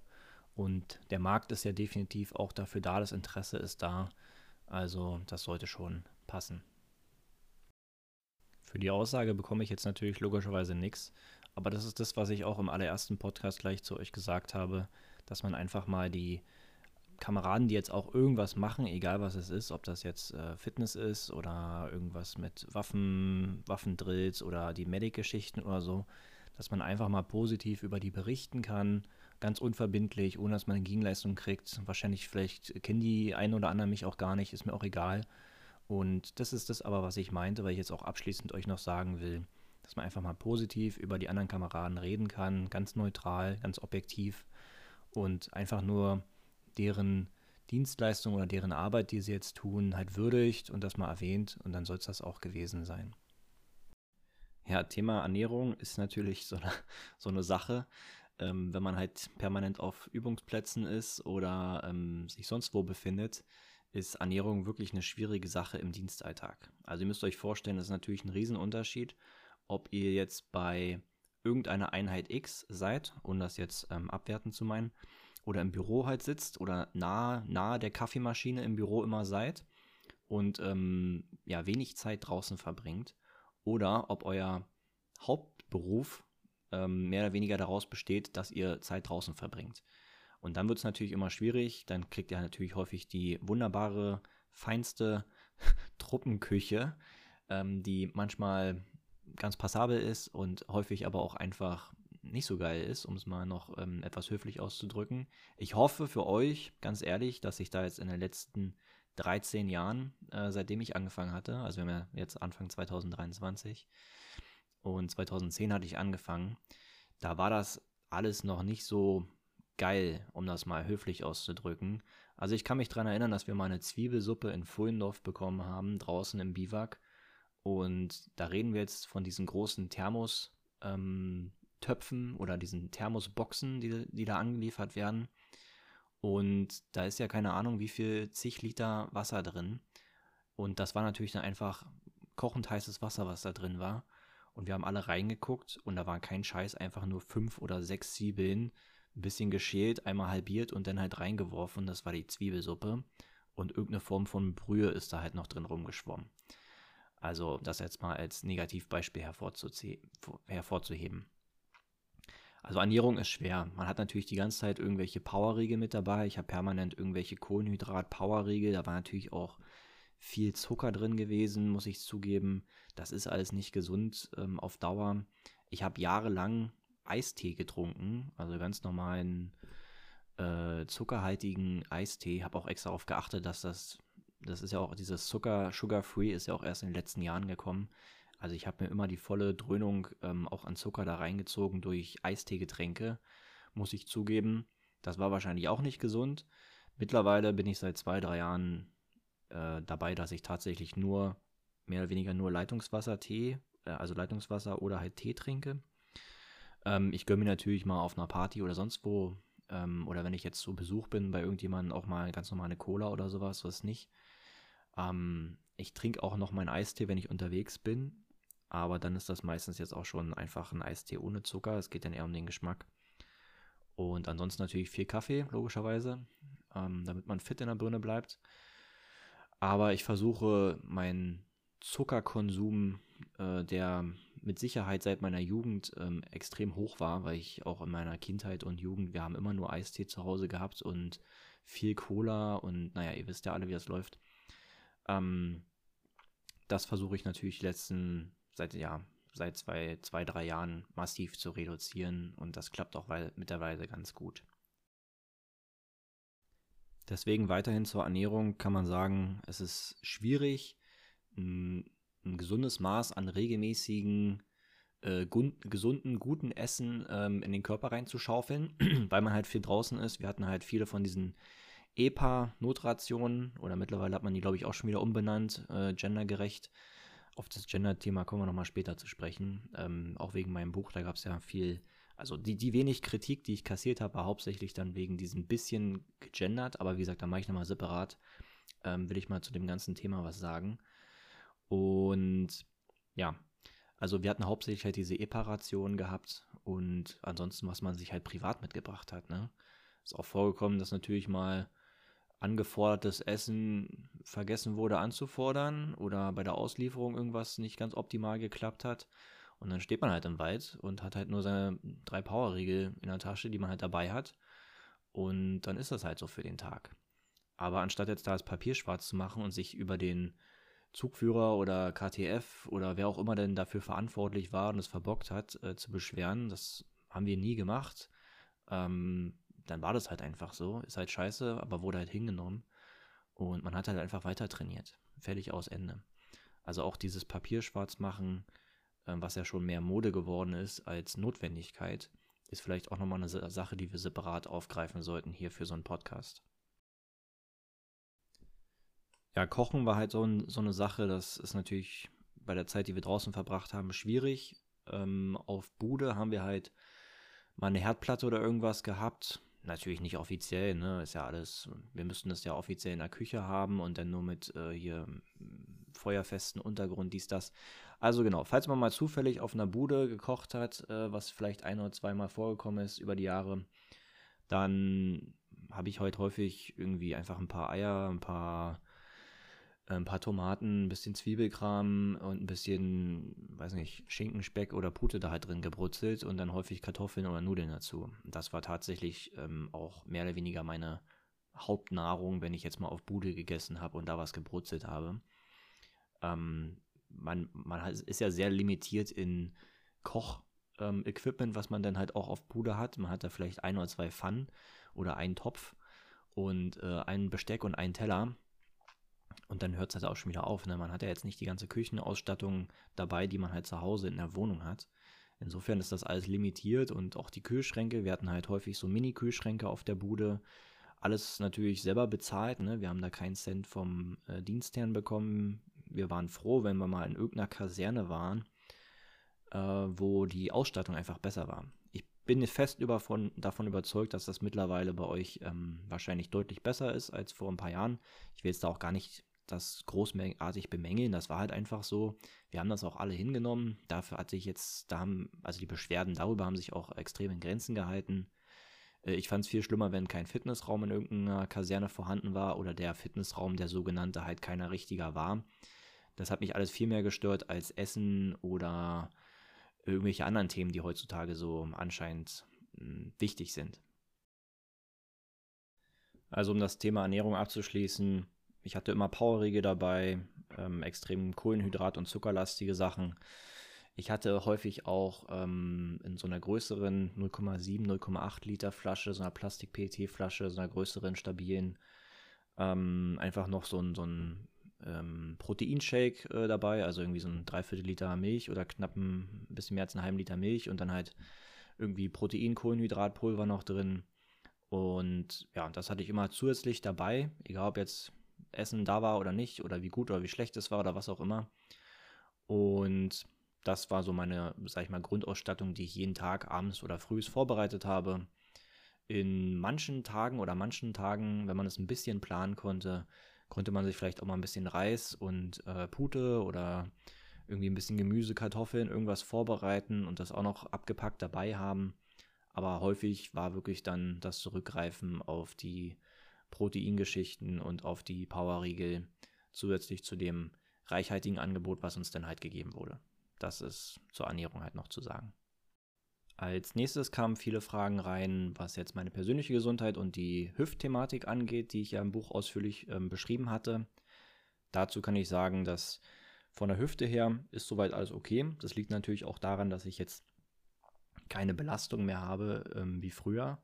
Und der Markt ist ja definitiv auch dafür da, das Interesse ist da. Also das sollte schon passen. Für die Aussage bekomme ich jetzt natürlich logischerweise nichts, aber das ist das, was ich auch im allerersten Podcast gleich zu euch gesagt habe, dass man einfach mal die Kameraden, die jetzt auch irgendwas machen, egal was es ist, ob das jetzt äh, Fitness ist oder irgendwas mit Waffen, Waffendrills oder die Medic-Geschichten oder so, dass man einfach mal positiv über die berichten kann, ganz unverbindlich, ohne dass man eine Gegenleistung kriegt. Wahrscheinlich, vielleicht kennen die einen oder anderen mich auch gar nicht, ist mir auch egal. Und das ist das aber, was ich meinte, weil ich jetzt auch abschließend euch noch sagen will, dass man einfach mal positiv über die anderen Kameraden reden kann, ganz neutral, ganz objektiv und einfach nur deren Dienstleistung oder deren Arbeit, die sie jetzt tun, halt würdigt und das mal erwähnt und dann soll es das auch gewesen sein. Ja, Thema Ernährung ist natürlich so eine, so eine Sache. Ähm, wenn man halt permanent auf Übungsplätzen ist oder ähm, sich sonst wo befindet, ist Ernährung wirklich eine schwierige Sache im Dienstalltag. Also ihr müsst euch vorstellen, das ist natürlich ein Riesenunterschied, ob ihr jetzt bei irgendeiner Einheit X seid, um das jetzt ähm, abwerten zu meinen, oder im Büro halt sitzt oder nahe, nahe der Kaffeemaschine im Büro immer seid und ähm, ja, wenig Zeit draußen verbringt, oder ob euer Hauptberuf ähm, mehr oder weniger daraus besteht, dass ihr Zeit draußen verbringt. Und dann wird es natürlich immer schwierig. Dann kriegt ihr natürlich häufig die wunderbare, feinste [LAUGHS] Truppenküche, ähm, die manchmal ganz passabel ist und häufig aber auch einfach nicht so geil ist, um es mal noch ähm, etwas höflich auszudrücken. Ich hoffe für euch, ganz ehrlich, dass ich da jetzt in den letzten 13 Jahren, äh, seitdem ich angefangen hatte, also wir haben ja jetzt Anfang 2023 und 2010 hatte ich angefangen, da war das alles noch nicht so geil, um das mal höflich auszudrücken. Also ich kann mich daran erinnern, dass wir mal eine Zwiebelsuppe in Fullendorf bekommen haben, draußen im Biwak. Und da reden wir jetzt von diesen großen Thermostöpfen ähm, oder diesen Thermosboxen, die, die da angeliefert werden. Und da ist ja keine Ahnung, wie viel zig Liter Wasser drin. Und das war natürlich dann einfach kochend heißes Wasser, was da drin war. Und wir haben alle reingeguckt und da war kein Scheiß, einfach nur fünf oder sechs Zwiebeln ein bisschen geschält, einmal halbiert und dann halt reingeworfen. Das war die Zwiebelsuppe. Und irgendeine Form von Brühe ist da halt noch drin rumgeschwommen. Also das jetzt mal als Negativbeispiel hervorzuheben. Also Ernährung ist schwer. Man hat natürlich die ganze Zeit irgendwelche Powerriegel mit dabei. Ich habe permanent irgendwelche Kohlenhydrat-Powerriegel. Da war natürlich auch viel Zucker drin gewesen, muss ich zugeben. Das ist alles nicht gesund ähm, auf Dauer. Ich habe jahrelang Eistee getrunken, also ganz normalen äh, zuckerhaltigen Eistee. Habe auch extra darauf geachtet, dass das, das ist ja auch dieses Zucker, Sugar-Free ist ja auch erst in den letzten Jahren gekommen. Also ich habe mir immer die volle Dröhnung ähm, auch an Zucker da reingezogen durch Eisteegetränke, muss ich zugeben. Das war wahrscheinlich auch nicht gesund. Mittlerweile bin ich seit zwei, drei Jahren äh, dabei, dass ich tatsächlich nur, mehr oder weniger nur Leitungswasser-Tee, äh, also Leitungswasser oder halt Tee trinke. Ähm, ich gönne mir natürlich mal auf einer Party oder sonst wo, ähm, oder wenn ich jetzt zu Besuch bin bei irgendjemandem auch mal ganz normal eine Cola oder sowas, was nicht. Ähm, ich trinke auch noch meinen Eistee, wenn ich unterwegs bin, aber dann ist das meistens jetzt auch schon einfach ein Eistee ohne Zucker. Es geht dann eher um den Geschmack. Und ansonsten natürlich viel Kaffee, logischerweise, ähm, damit man fit in der Birne bleibt. Aber ich versuche meinen Zuckerkonsum, äh, der mit Sicherheit seit meiner Jugend ähm, extrem hoch war, weil ich auch in meiner Kindheit und Jugend, wir haben immer nur Eistee zu Hause gehabt und viel Cola und naja, ihr wisst ja alle, wie das läuft. Ähm, das versuche ich natürlich letzten, seit, ja, seit zwei, zwei, drei Jahren massiv zu reduzieren und das klappt auch weil, mittlerweile ganz gut. Deswegen weiterhin zur Ernährung kann man sagen, es ist schwierig, ein, ein gesundes Maß an regelmäßigen, äh, gesunden, guten Essen ähm, in den Körper reinzuschaufeln, [CLEARS THROAT] weil man halt viel draußen ist. Wir hatten halt viele von diesen EPA-Notrationen oder mittlerweile hat man die, glaube ich, auch schon wieder umbenannt, äh, gendergerecht. Auf das Gender-Thema kommen wir nochmal später zu sprechen. Ähm, auch wegen meinem Buch, da gab es ja viel, also die, die wenig Kritik, die ich kassiert habe, war hauptsächlich dann wegen diesem bisschen gegendert, aber wie gesagt, da mache ich nochmal separat. Ähm, will ich mal zu dem ganzen Thema was sagen. Und ja, also wir hatten hauptsächlich halt diese EPA-Ration gehabt und ansonsten, was man sich halt privat mitgebracht hat. Ne? Ist auch vorgekommen, dass natürlich mal angefordertes Essen vergessen wurde anzufordern oder bei der Auslieferung irgendwas nicht ganz optimal geklappt hat. Und dann steht man halt im Wald und hat halt nur seine drei Powerriegel in der Tasche, die man halt dabei hat. Und dann ist das halt so für den Tag. Aber anstatt jetzt da das Papier schwarz zu machen und sich über den Zugführer oder KTF oder wer auch immer denn dafür verantwortlich war und es verbockt hat, äh, zu beschweren, das haben wir nie gemacht. Ähm, dann war das halt einfach so. Ist halt scheiße, aber wurde halt hingenommen. Und man hat halt einfach weiter trainiert. Fertig aus Ende. Also auch dieses Papierschwarz machen, äh, was ja schon mehr Mode geworden ist als Notwendigkeit, ist vielleicht auch nochmal eine Sache, die wir separat aufgreifen sollten hier für so einen Podcast. Ja, Kochen war halt so, ein, so eine Sache, das ist natürlich bei der Zeit, die wir draußen verbracht haben, schwierig. Ähm, auf Bude haben wir halt mal eine Herdplatte oder irgendwas gehabt. Natürlich nicht offiziell, ne? Ist ja alles, wir müssten das ja offiziell in der Küche haben und dann nur mit äh, hier feuerfesten Untergrund, dies, das. Also genau, falls man mal zufällig auf einer Bude gekocht hat, äh, was vielleicht ein oder zweimal vorgekommen ist über die Jahre, dann habe ich heute häufig irgendwie einfach ein paar Eier, ein paar ein paar Tomaten, ein bisschen Zwiebelkram und ein bisschen, weiß nicht, Schinken, Speck oder Pute da halt drin gebrutzelt und dann häufig Kartoffeln oder Nudeln dazu. Das war tatsächlich ähm, auch mehr oder weniger meine Hauptnahrung, wenn ich jetzt mal auf Bude gegessen habe und da was gebrutzelt habe. Ähm, man, man ist ja sehr limitiert in Koch-Equipment, ähm, was man dann halt auch auf Bude hat. Man hat da vielleicht ein oder zwei Pfannen oder einen Topf und äh, ein Besteck und einen Teller und dann hört es halt auch schon wieder auf. Ne? Man hat ja jetzt nicht die ganze Küchenausstattung dabei, die man halt zu Hause in der Wohnung hat. Insofern ist das alles limitiert und auch die Kühlschränke. Wir hatten halt häufig so Mini-Kühlschränke auf der Bude. Alles natürlich selber bezahlt. Ne? Wir haben da keinen Cent vom äh, Dienstherrn bekommen. Wir waren froh, wenn wir mal in irgendeiner Kaserne waren, äh, wo die Ausstattung einfach besser war. Ich bin fest über von, davon überzeugt, dass das mittlerweile bei euch ähm, wahrscheinlich deutlich besser ist als vor ein paar Jahren. Ich will jetzt da auch gar nicht das großartig bemängeln. Das war halt einfach so. Wir haben das auch alle hingenommen. Dafür hat sich jetzt, da haben, also die Beschwerden darüber haben sich auch extrem in Grenzen gehalten. Äh, ich fand es viel schlimmer, wenn kein Fitnessraum in irgendeiner Kaserne vorhanden war oder der Fitnessraum, der sogenannte, halt keiner richtiger war. Das hat mich alles viel mehr gestört als Essen oder irgendwelche anderen Themen, die heutzutage so anscheinend hm, wichtig sind. Also um das Thema Ernährung abzuschließen, ich hatte immer Powerriegel dabei, ähm, extrem Kohlenhydrat- und zuckerlastige Sachen. Ich hatte häufig auch ähm, in so einer größeren 0,7, 0,8 Liter Flasche, so einer Plastik-PET-Flasche, so einer größeren, stabilen, ähm, einfach noch so ein, so ein ähm, Proteinshake äh, dabei, also irgendwie so ein Dreiviertel Liter Milch oder knapp ein bisschen mehr als einen halben Liter Milch und dann halt irgendwie Protein, Kohlenhydratpulver noch drin. Und ja, das hatte ich immer zusätzlich dabei, egal ob jetzt Essen da war oder nicht oder wie gut oder wie schlecht es war oder was auch immer. Und das war so meine, sag ich mal, Grundausstattung, die ich jeden Tag abends oder frühs vorbereitet habe. In manchen Tagen oder manchen Tagen, wenn man es ein bisschen planen konnte, konnte man sich vielleicht auch mal ein bisschen Reis und äh, Pute oder irgendwie ein bisschen Gemüse, Kartoffeln, irgendwas vorbereiten und das auch noch abgepackt dabei haben. Aber häufig war wirklich dann das Zurückgreifen auf die Proteingeschichten und auf die Powerriegel zusätzlich zu dem reichhaltigen Angebot, was uns dann halt gegeben wurde. Das ist zur Ernährung halt noch zu sagen. Als nächstes kamen viele Fragen rein, was jetzt meine persönliche Gesundheit und die Hüftthematik angeht, die ich ja im Buch ausführlich ähm, beschrieben hatte. Dazu kann ich sagen, dass von der Hüfte her ist soweit alles okay. Das liegt natürlich auch daran, dass ich jetzt keine Belastung mehr habe ähm, wie früher.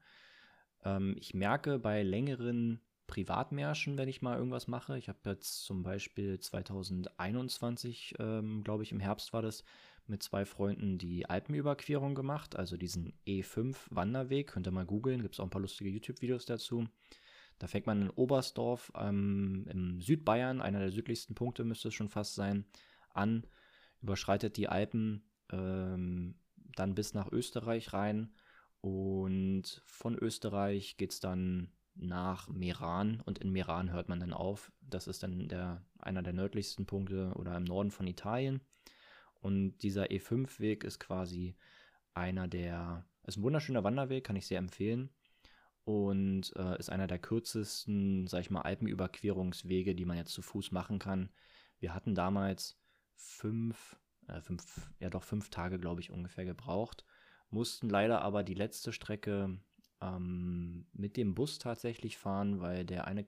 Ähm, ich merke bei längeren Privatmärschen, wenn ich mal irgendwas mache. Ich habe jetzt zum Beispiel 2021, ähm, glaube ich, im Herbst war das, mit zwei Freunden die Alpenüberquerung gemacht, also diesen E5 Wanderweg. Könnt ihr mal googeln, gibt es auch ein paar lustige YouTube-Videos dazu. Da fängt man in Oberstdorf ähm, im Südbayern, einer der südlichsten Punkte müsste es schon fast sein, an, überschreitet die Alpen ähm, dann bis nach Österreich rein und von Österreich geht es dann nach Meran und in Meran hört man dann auf. Das ist dann der, einer der nördlichsten Punkte oder im Norden von Italien. Und dieser E5-Weg ist quasi einer der, ist ein wunderschöner Wanderweg, kann ich sehr empfehlen. Und äh, ist einer der kürzesten, sag ich mal, Alpenüberquerungswege, die man jetzt zu Fuß machen kann. Wir hatten damals fünf, äh, fünf, ja doch fünf Tage, glaube ich, ungefähr gebraucht. Mussten leider aber die letzte Strecke ähm, mit dem Bus tatsächlich fahren, weil der eine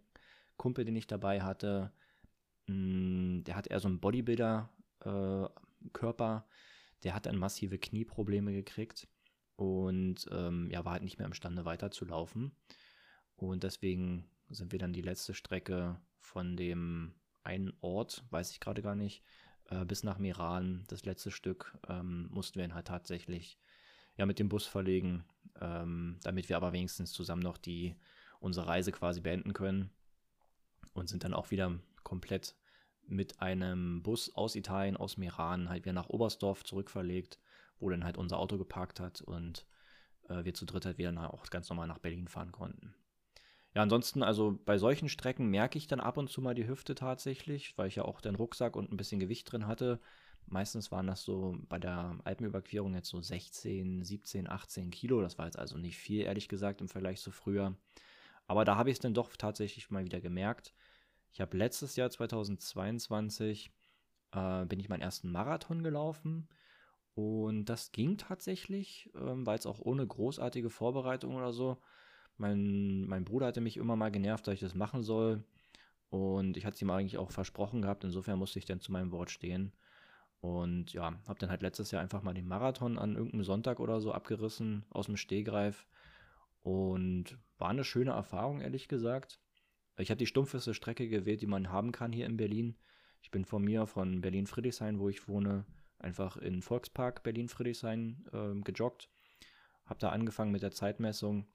Kumpel, den ich dabei hatte, mh, mm, der hat eher so einen Bodybuilder-Körper, äh, der hat dann massive Knieprobleme gekriegt und ähm, ja, war halt nicht mehr imstande weiterzulaufen. Und deswegen sind wir dann die letzte Strecke von dem einen Ort, weiß ich gerade gar nicht, äh, bis nach Meran, das letzte Stück, ähm, mussten wir ihn halt tatsächlich ja mit dem Bus verlegen, ähm, damit wir aber wenigstens zusammen noch die unsere Reise quasi beenden können und sind dann auch wieder komplett mit einem Bus aus Italien, aus Meran, halt wieder nach Oberstdorf zurückverlegt, wo dann halt unser Auto geparkt hat und äh, wir zu dritt halt wieder nach, auch ganz normal nach Berlin fahren konnten. Ja, ansonsten, also bei solchen Strecken merke ich dann ab und zu mal die Hüfte tatsächlich, weil ich ja auch den Rucksack und ein bisschen Gewicht drin hatte. Meistens waren das so bei der Alpenüberquerung jetzt so 16, 17, 18 Kilo. Das war jetzt also nicht viel, ehrlich gesagt, im Vergleich zu früher. Aber da habe ich es dann doch tatsächlich mal wieder gemerkt. Ich habe letztes Jahr 2022 äh, bin ich meinen ersten Marathon gelaufen und das ging tatsächlich, ähm, weil es auch ohne großartige Vorbereitung oder so. Mein, mein Bruder hatte mich immer mal genervt, dass ich das machen soll und ich hatte es ihm eigentlich auch versprochen gehabt. Insofern musste ich dann zu meinem Wort stehen. Und ja, habe dann halt letztes Jahr einfach mal den Marathon an irgendeinem Sonntag oder so abgerissen aus dem Stehgreif. Und war eine schöne Erfahrung, ehrlich gesagt. Ich habe die stumpfeste Strecke gewählt, die man haben kann hier in Berlin. Ich bin von mir, von Berlin-Friedrichshain, wo ich wohne, einfach in Volkspark Berlin-Friedrichshain äh, gejoggt. Habe da angefangen mit der Zeitmessung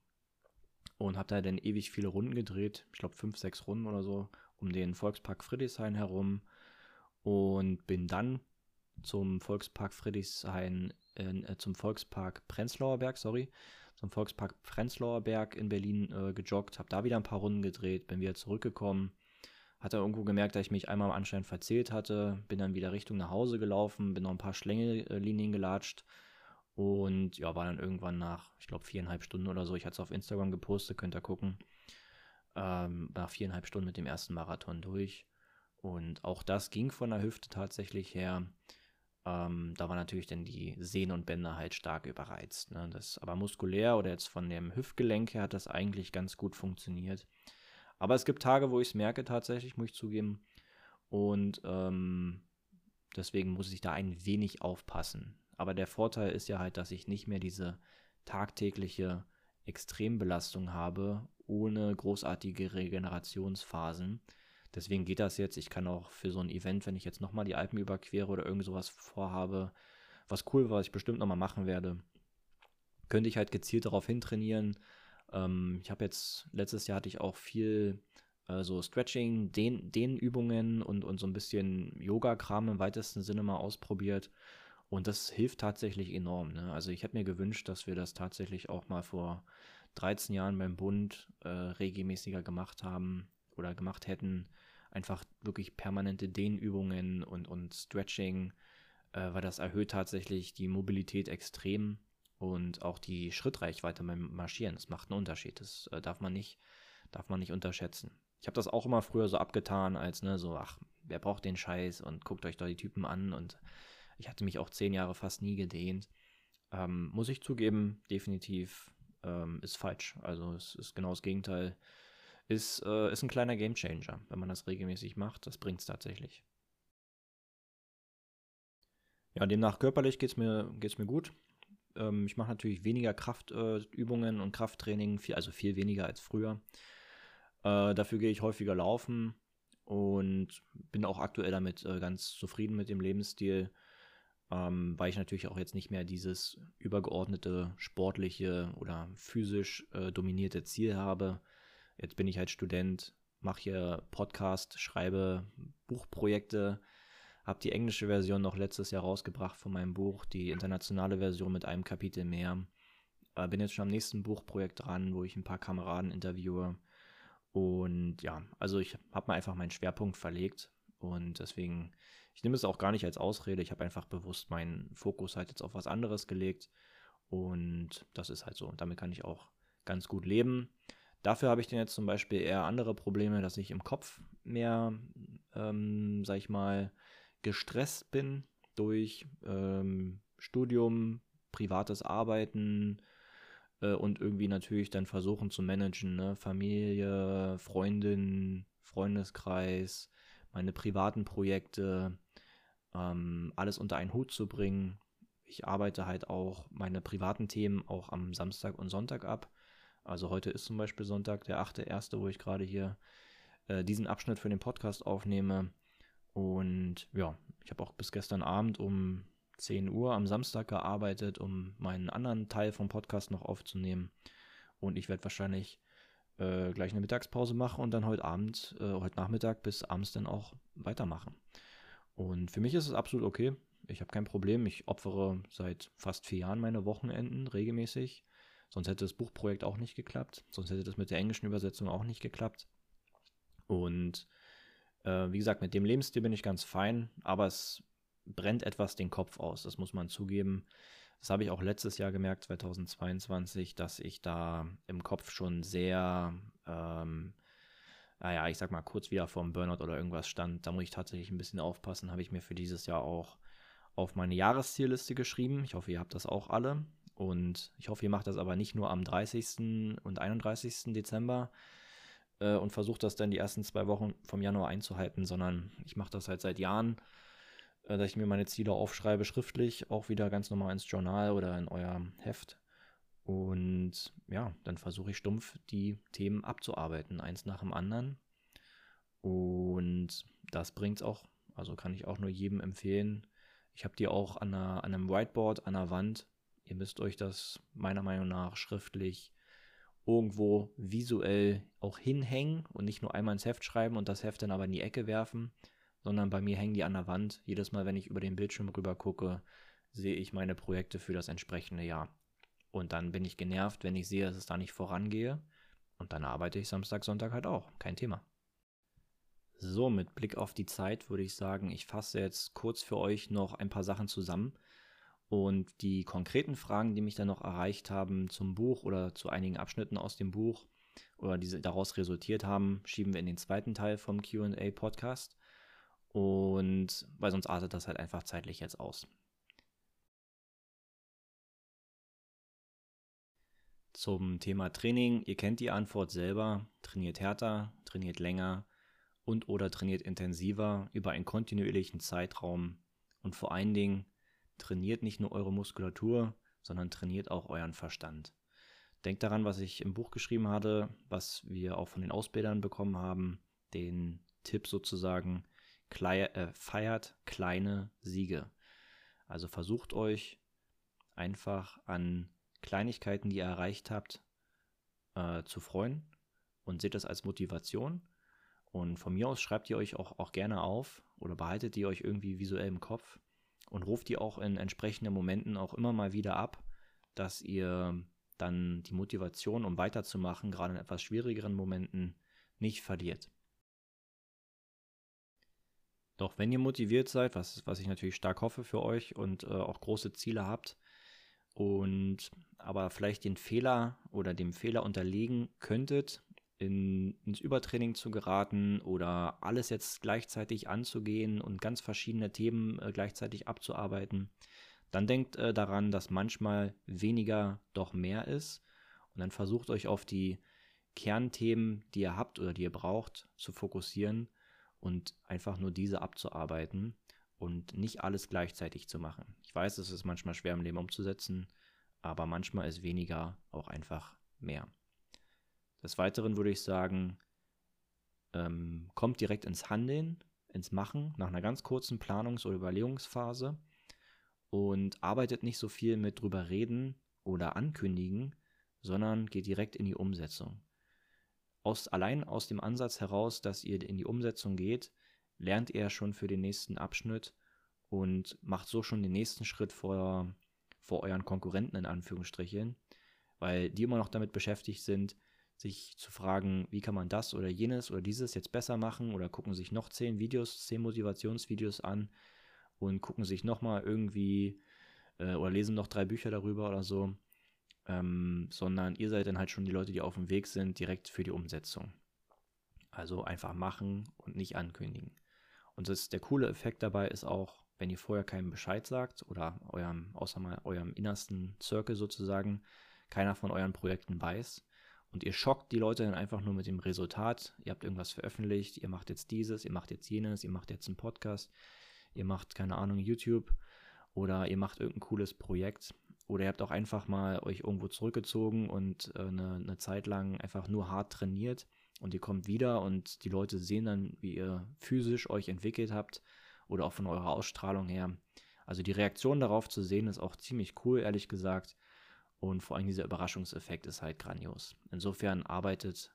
und habe da dann ewig viele Runden gedreht. Ich glaube fünf, sechs Runden oder so um den Volkspark Friedrichshain herum. Und bin dann zum Volkspark Friedrichshain, äh, zum Volkspark Prenzlauer Berg, sorry, zum Volkspark Prenzlauer Berg in Berlin äh, gejoggt, habe da wieder ein paar Runden gedreht, bin wieder zurückgekommen, hatte irgendwo gemerkt, dass ich mich einmal am Anschein verzählt hatte, bin dann wieder Richtung nach Hause gelaufen, bin noch ein paar Schlängelinien gelatscht und ja, war dann irgendwann nach, ich glaube, viereinhalb Stunden oder so, ich hatte es auf Instagram gepostet, könnt ihr gucken, ähm, nach viereinhalb Stunden mit dem ersten Marathon durch. Und auch das ging von der Hüfte tatsächlich her. Ähm, da war natürlich dann die Sehnen und Bänder halt stark überreizt. Ne? Das, aber muskulär oder jetzt von dem Hüftgelenk her hat das eigentlich ganz gut funktioniert. Aber es gibt Tage, wo ich es merke tatsächlich, muss ich zugeben. Und ähm, deswegen muss ich da ein wenig aufpassen. Aber der Vorteil ist ja halt, dass ich nicht mehr diese tagtägliche Extrembelastung habe, ohne großartige Regenerationsphasen. Deswegen geht das jetzt. Ich kann auch für so ein Event, wenn ich jetzt nochmal die Alpen überquere oder irgend sowas vorhabe, was cool war, was ich bestimmt nochmal machen werde, könnte ich halt gezielt darauf hintrainieren. Ähm, ich habe jetzt, letztes Jahr hatte ich auch viel äh, so Stretching, Den Dehnübungen und, und so ein bisschen Yoga-Kram im weitesten Sinne mal ausprobiert. Und das hilft tatsächlich enorm. Ne? Also ich hätte mir gewünscht, dass wir das tatsächlich auch mal vor 13 Jahren beim Bund äh, regelmäßiger gemacht haben oder gemacht hätten einfach wirklich permanente Dehnübungen und, und Stretching, äh, weil das erhöht tatsächlich die Mobilität extrem und auch die Schrittreichweite beim Marschieren. Das macht einen Unterschied. Das äh, darf man nicht, darf man nicht unterschätzen. Ich habe das auch immer früher so abgetan, als ne, so, ach, wer braucht den Scheiß und guckt euch da die Typen an und ich hatte mich auch zehn Jahre fast nie gedehnt. Ähm, muss ich zugeben, definitiv ähm, ist falsch. Also es ist genau das Gegenteil ist, äh, ist ein kleiner Gamechanger, wenn man das regelmäßig macht. Das bringt es tatsächlich. Ja, demnach körperlich geht es mir, geht's mir gut. Ähm, ich mache natürlich weniger Kraftübungen äh, und Krafttraining, viel, also viel weniger als früher. Äh, dafür gehe ich häufiger laufen und bin auch aktuell damit äh, ganz zufrieden mit dem Lebensstil, ähm, weil ich natürlich auch jetzt nicht mehr dieses übergeordnete sportliche oder physisch äh, dominierte Ziel habe, Jetzt bin ich halt Student, mache hier Podcast, schreibe Buchprojekte, habe die englische Version noch letztes Jahr rausgebracht von meinem Buch, die internationale Version mit einem Kapitel mehr. Äh, bin jetzt schon am nächsten Buchprojekt dran, wo ich ein paar Kameraden interviewe. Und ja, also ich habe mal einfach meinen Schwerpunkt verlegt und deswegen, ich nehme es auch gar nicht als Ausrede. Ich habe einfach bewusst meinen Fokus halt jetzt auf was anderes gelegt und das ist halt so. Und damit kann ich auch ganz gut leben. Dafür habe ich dann jetzt zum Beispiel eher andere Probleme, dass ich im Kopf mehr, ähm, sag ich mal, gestresst bin durch ähm, Studium, privates Arbeiten äh, und irgendwie natürlich dann versuchen zu managen, ne? Familie, Freundin, Freundeskreis, meine privaten Projekte, ähm, alles unter einen Hut zu bringen. Ich arbeite halt auch meine privaten Themen auch am Samstag und Sonntag ab. Also heute ist zum Beispiel Sonntag, der 8.1., wo ich gerade hier äh, diesen Abschnitt für den Podcast aufnehme. Und ja, ich habe auch bis gestern Abend um 10 Uhr am Samstag gearbeitet, um meinen anderen Teil vom Podcast noch aufzunehmen. Und ich werde wahrscheinlich äh, gleich eine Mittagspause machen und dann heute Abend, äh, heute Nachmittag bis abends dann auch weitermachen. Und für mich ist es absolut okay. Ich habe kein Problem. Ich opfere seit fast vier Jahren meine Wochenenden regelmäßig. Sonst hätte das Buchprojekt auch nicht geklappt. Sonst hätte das mit der englischen Übersetzung auch nicht geklappt. Und äh, wie gesagt, mit dem Lebensstil bin ich ganz fein, aber es brennt etwas den Kopf aus, das muss man zugeben. Das habe ich auch letztes Jahr gemerkt, 2022, dass ich da im Kopf schon sehr, ähm, naja, ich sag mal, kurz wieder vorm Burnout oder irgendwas stand. Da muss ich tatsächlich ein bisschen aufpassen. Habe ich mir für dieses Jahr auch auf meine Jahreszielliste geschrieben. Ich hoffe, ihr habt das auch alle. Und ich hoffe, ihr macht das aber nicht nur am 30. und 31. Dezember, äh, und versuche das dann die ersten zwei Wochen vom Januar einzuhalten, sondern ich mache das halt seit Jahren, äh, dass ich mir meine Ziele aufschreibe, schriftlich, auch wieder ganz normal ins Journal oder in euer Heft. Und ja, dann versuche ich stumpf die Themen abzuarbeiten, eins nach dem anderen. Und das bringt es auch, also kann ich auch nur jedem empfehlen. Ich habe die auch an, einer, an einem Whiteboard an der Wand. Ihr müsst euch das meiner Meinung nach schriftlich irgendwo visuell auch hinhängen und nicht nur einmal ins Heft schreiben und das Heft dann aber in die Ecke werfen, sondern bei mir hängen die an der Wand. Jedes Mal, wenn ich über den Bildschirm rüber gucke, sehe ich meine Projekte für das entsprechende Jahr. Und dann bin ich genervt, wenn ich sehe, dass es da nicht vorangehe. Und dann arbeite ich Samstag, Sonntag halt auch. Kein Thema. So, mit Blick auf die Zeit würde ich sagen, ich fasse jetzt kurz für euch noch ein paar Sachen zusammen, und die konkreten Fragen, die mich dann noch erreicht haben zum Buch oder zu einigen Abschnitten aus dem Buch oder diese daraus resultiert haben, schieben wir in den zweiten Teil vom QA Podcast. Und weil sonst artet das halt einfach zeitlich jetzt aus. Zum Thema Training, ihr kennt die Antwort selber. Trainiert härter, trainiert länger und oder trainiert intensiver über einen kontinuierlichen Zeitraum und vor allen Dingen trainiert nicht nur eure Muskulatur, sondern trainiert auch euren Verstand. Denkt daran, was ich im Buch geschrieben hatte, was wir auch von den Ausbildern bekommen haben, den Tipp sozusagen, klei äh, feiert kleine Siege. Also versucht euch einfach an Kleinigkeiten, die ihr erreicht habt, äh, zu freuen und seht das als Motivation. Und von mir aus schreibt ihr euch auch, auch gerne auf oder behaltet die euch irgendwie visuell im Kopf und ruft die auch in entsprechenden Momenten auch immer mal wieder ab, dass ihr dann die Motivation, um weiterzumachen, gerade in etwas schwierigeren Momenten, nicht verliert. Doch wenn ihr motiviert seid, was, was ich natürlich stark hoffe für euch und äh, auch große Ziele habt, und aber vielleicht den Fehler oder dem Fehler unterliegen könntet, in, ins Übertraining zu geraten oder alles jetzt gleichzeitig anzugehen und ganz verschiedene Themen äh, gleichzeitig abzuarbeiten, dann denkt äh, daran, dass manchmal weniger doch mehr ist und dann versucht euch auf die Kernthemen, die ihr habt oder die ihr braucht, zu fokussieren und einfach nur diese abzuarbeiten und nicht alles gleichzeitig zu machen. Ich weiß, es ist manchmal schwer im Leben umzusetzen, aber manchmal ist weniger auch einfach mehr. Des Weiteren würde ich sagen, ähm, kommt direkt ins Handeln, ins Machen, nach einer ganz kurzen Planungs- oder Überlegungsphase und arbeitet nicht so viel mit drüber reden oder ankündigen, sondern geht direkt in die Umsetzung. aus, allein aus dem Ansatz heraus, dass ihr in die Umsetzung geht, lernt ihr schon für den nächsten Abschnitt und macht so schon den nächsten Schritt vor, vor euren Konkurrenten in Anführungsstrichen, weil die immer noch damit beschäftigt sind, sich zu fragen, wie kann man das oder jenes oder dieses jetzt besser machen oder gucken sich noch zehn Videos, zehn Motivationsvideos an und gucken sich nochmal irgendwie äh, oder lesen noch drei Bücher darüber oder so, ähm, sondern ihr seid dann halt schon die Leute, die auf dem Weg sind, direkt für die Umsetzung. Also einfach machen und nicht ankündigen. Und das, der coole Effekt dabei ist auch, wenn ihr vorher keinem Bescheid sagt oder eurem, außer mal eurem innersten Circle sozusagen, keiner von euren Projekten weiß, und ihr schockt die Leute dann einfach nur mit dem Resultat. Ihr habt irgendwas veröffentlicht, ihr macht jetzt dieses, ihr macht jetzt jenes, ihr macht jetzt einen Podcast, ihr macht, keine Ahnung, YouTube oder ihr macht irgendein cooles Projekt. Oder ihr habt auch einfach mal euch irgendwo zurückgezogen und äh, eine, eine Zeit lang einfach nur hart trainiert und ihr kommt wieder und die Leute sehen dann, wie ihr physisch euch entwickelt habt oder auch von eurer Ausstrahlung her. Also die Reaktion darauf zu sehen ist auch ziemlich cool, ehrlich gesagt. Und vor allem dieser Überraschungseffekt ist halt grandios. Insofern arbeitet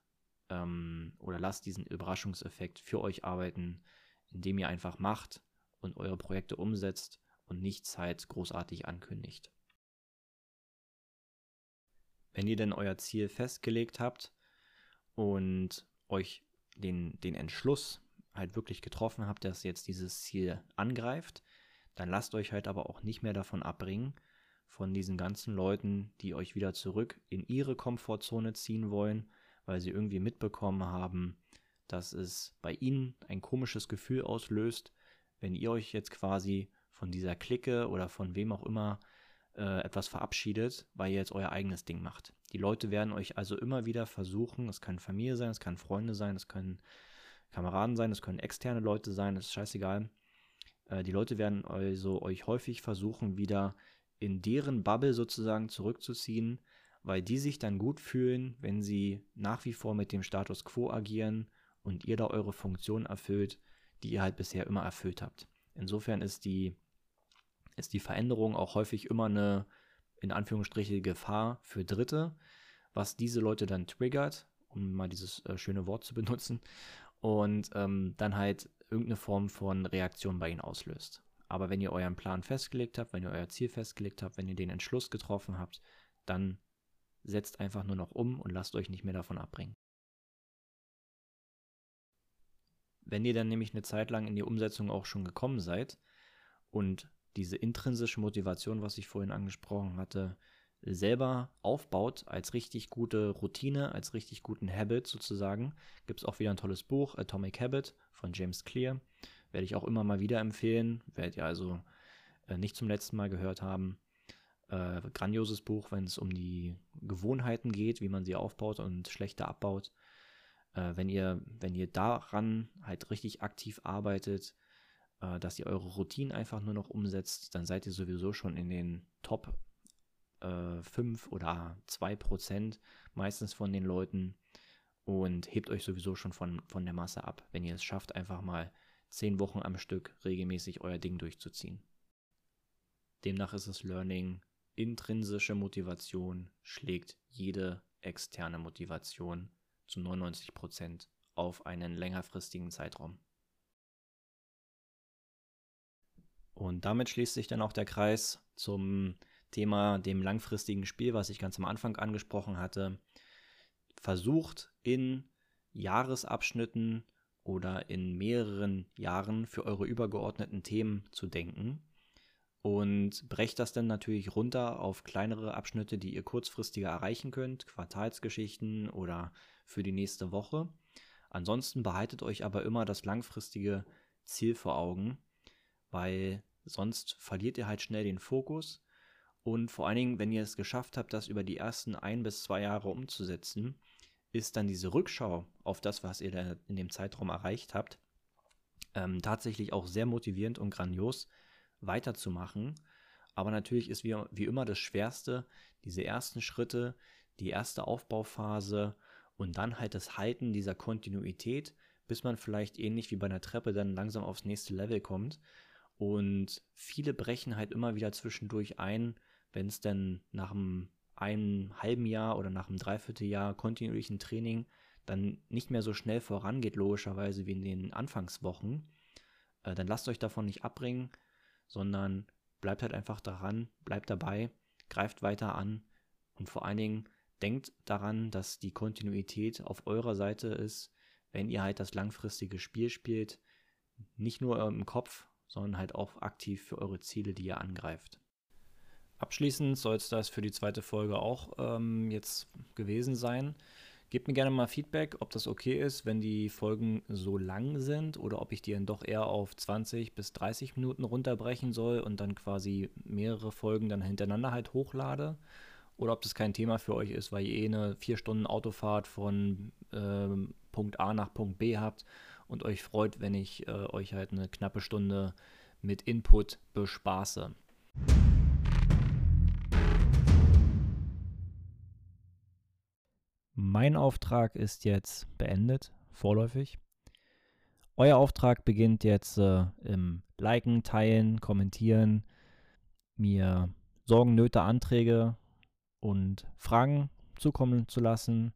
ähm, oder lasst diesen Überraschungseffekt für euch arbeiten, indem ihr einfach macht und eure Projekte umsetzt und nichts halt großartig ankündigt. Wenn ihr denn euer Ziel festgelegt habt und euch den, den Entschluss halt wirklich getroffen habt, dass jetzt dieses Ziel angreift, dann lasst euch halt aber auch nicht mehr davon abbringen, von diesen ganzen Leuten, die euch wieder zurück in ihre Komfortzone ziehen wollen, weil sie irgendwie mitbekommen haben, dass es bei ihnen ein komisches Gefühl auslöst, wenn ihr euch jetzt quasi von dieser Clique oder von wem auch immer äh, etwas verabschiedet, weil ihr jetzt euer eigenes Ding macht. Die Leute werden euch also immer wieder versuchen, es kann Familie sein, es kann Freunde sein, es können Kameraden sein, es können externe Leute sein, das ist scheißegal. Äh, die Leute werden also euch häufig versuchen, wieder in deren Bubble sozusagen zurückzuziehen, weil die sich dann gut fühlen, wenn sie nach wie vor mit dem Status quo agieren und ihr da eure Funktion erfüllt, die ihr halt bisher immer erfüllt habt. Insofern ist die, ist die Veränderung auch häufig immer eine, in Anführungsstriche, Gefahr für Dritte, was diese Leute dann triggert, um mal dieses äh, schöne Wort zu [LAUGHS] benutzen, und ähm, dann halt irgendeine Form von Reaktion bei ihnen auslöst. Aber wenn ihr euren Plan festgelegt habt, wenn ihr euer Ziel festgelegt habt, wenn ihr den Entschluss getroffen habt, dann setzt einfach nur noch um und lasst euch nicht mehr davon abbringen. Wenn ihr dann nämlich eine Zeit lang in die Umsetzung auch schon gekommen seid und diese intrinsische Motivation, was ich vorhin angesprochen hatte, selber aufbaut als richtig gute Routine, als richtig guten Habit sozusagen, gibt es auch wieder ein tolles Buch, Atomic Habit von James Clear. Werde ich auch immer mal wieder empfehlen. Werdet ihr also äh, nicht zum letzten Mal gehört haben. Äh, grandioses Buch, wenn es um die Gewohnheiten geht, wie man sie aufbaut und schlechter abbaut. Äh, wenn, ihr, wenn ihr daran halt richtig aktiv arbeitet, äh, dass ihr eure Routinen einfach nur noch umsetzt, dann seid ihr sowieso schon in den Top äh, 5 oder 2 Prozent meistens von den Leuten und hebt euch sowieso schon von, von der Masse ab, wenn ihr es schafft, einfach mal zehn Wochen am Stück regelmäßig euer Ding durchzuziehen. Demnach ist das Learning, intrinsische Motivation schlägt jede externe Motivation zu 99 Prozent auf einen längerfristigen Zeitraum. Und damit schließt sich dann auch der Kreis zum Thema dem langfristigen Spiel, was ich ganz am Anfang angesprochen hatte. Versucht in Jahresabschnitten oder in mehreren Jahren für eure übergeordneten Themen zu denken und brecht das dann natürlich runter auf kleinere Abschnitte, die ihr kurzfristiger erreichen könnt, Quartalsgeschichten oder für die nächste Woche. Ansonsten behaltet euch aber immer das langfristige Ziel vor Augen, weil sonst verliert ihr halt schnell den Fokus und vor allen Dingen, wenn ihr es geschafft habt, das über die ersten ein bis zwei Jahre umzusetzen, ist dann diese Rückschau auf das, was ihr da in dem Zeitraum erreicht habt, ähm, tatsächlich auch sehr motivierend und grandios weiterzumachen. Aber natürlich ist wie, wie immer das Schwerste, diese ersten Schritte, die erste Aufbauphase und dann halt das Halten dieser Kontinuität, bis man vielleicht ähnlich wie bei einer Treppe dann langsam aufs nächste Level kommt. Und viele brechen halt immer wieder zwischendurch ein, wenn es dann nach einem einem halben Jahr oder nach einem Dreivierteljahr kontinuierlichen Training dann nicht mehr so schnell vorangeht, logischerweise wie in den Anfangswochen, äh, dann lasst euch davon nicht abbringen, sondern bleibt halt einfach daran, bleibt dabei, greift weiter an und vor allen Dingen denkt daran, dass die Kontinuität auf eurer Seite ist, wenn ihr halt das langfristige Spiel spielt, nicht nur im Kopf, sondern halt auch aktiv für eure Ziele, die ihr angreift. Abschließend soll es das für die zweite Folge auch ähm, jetzt gewesen sein. Gebt mir gerne mal Feedback, ob das okay ist, wenn die Folgen so lang sind oder ob ich die dann doch eher auf 20 bis 30 Minuten runterbrechen soll und dann quasi mehrere Folgen dann hintereinander halt hochlade. Oder ob das kein Thema für euch ist, weil ihr eh eine 4 Stunden Autofahrt von äh, Punkt A nach Punkt B habt und euch freut, wenn ich äh, euch halt eine knappe Stunde mit Input bespaße. Mein Auftrag ist jetzt beendet, vorläufig. Euer Auftrag beginnt jetzt äh, im Liken, Teilen, Kommentieren, mir Sorgen, Nöte, Anträge und Fragen zukommen zu lassen,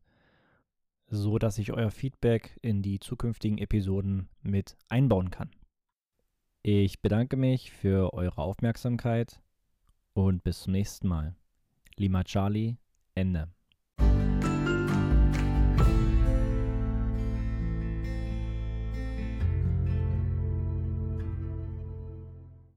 so dass ich euer Feedback in die zukünftigen Episoden mit einbauen kann. Ich bedanke mich für eure Aufmerksamkeit und bis zum nächsten Mal. Lima Charlie, Ende.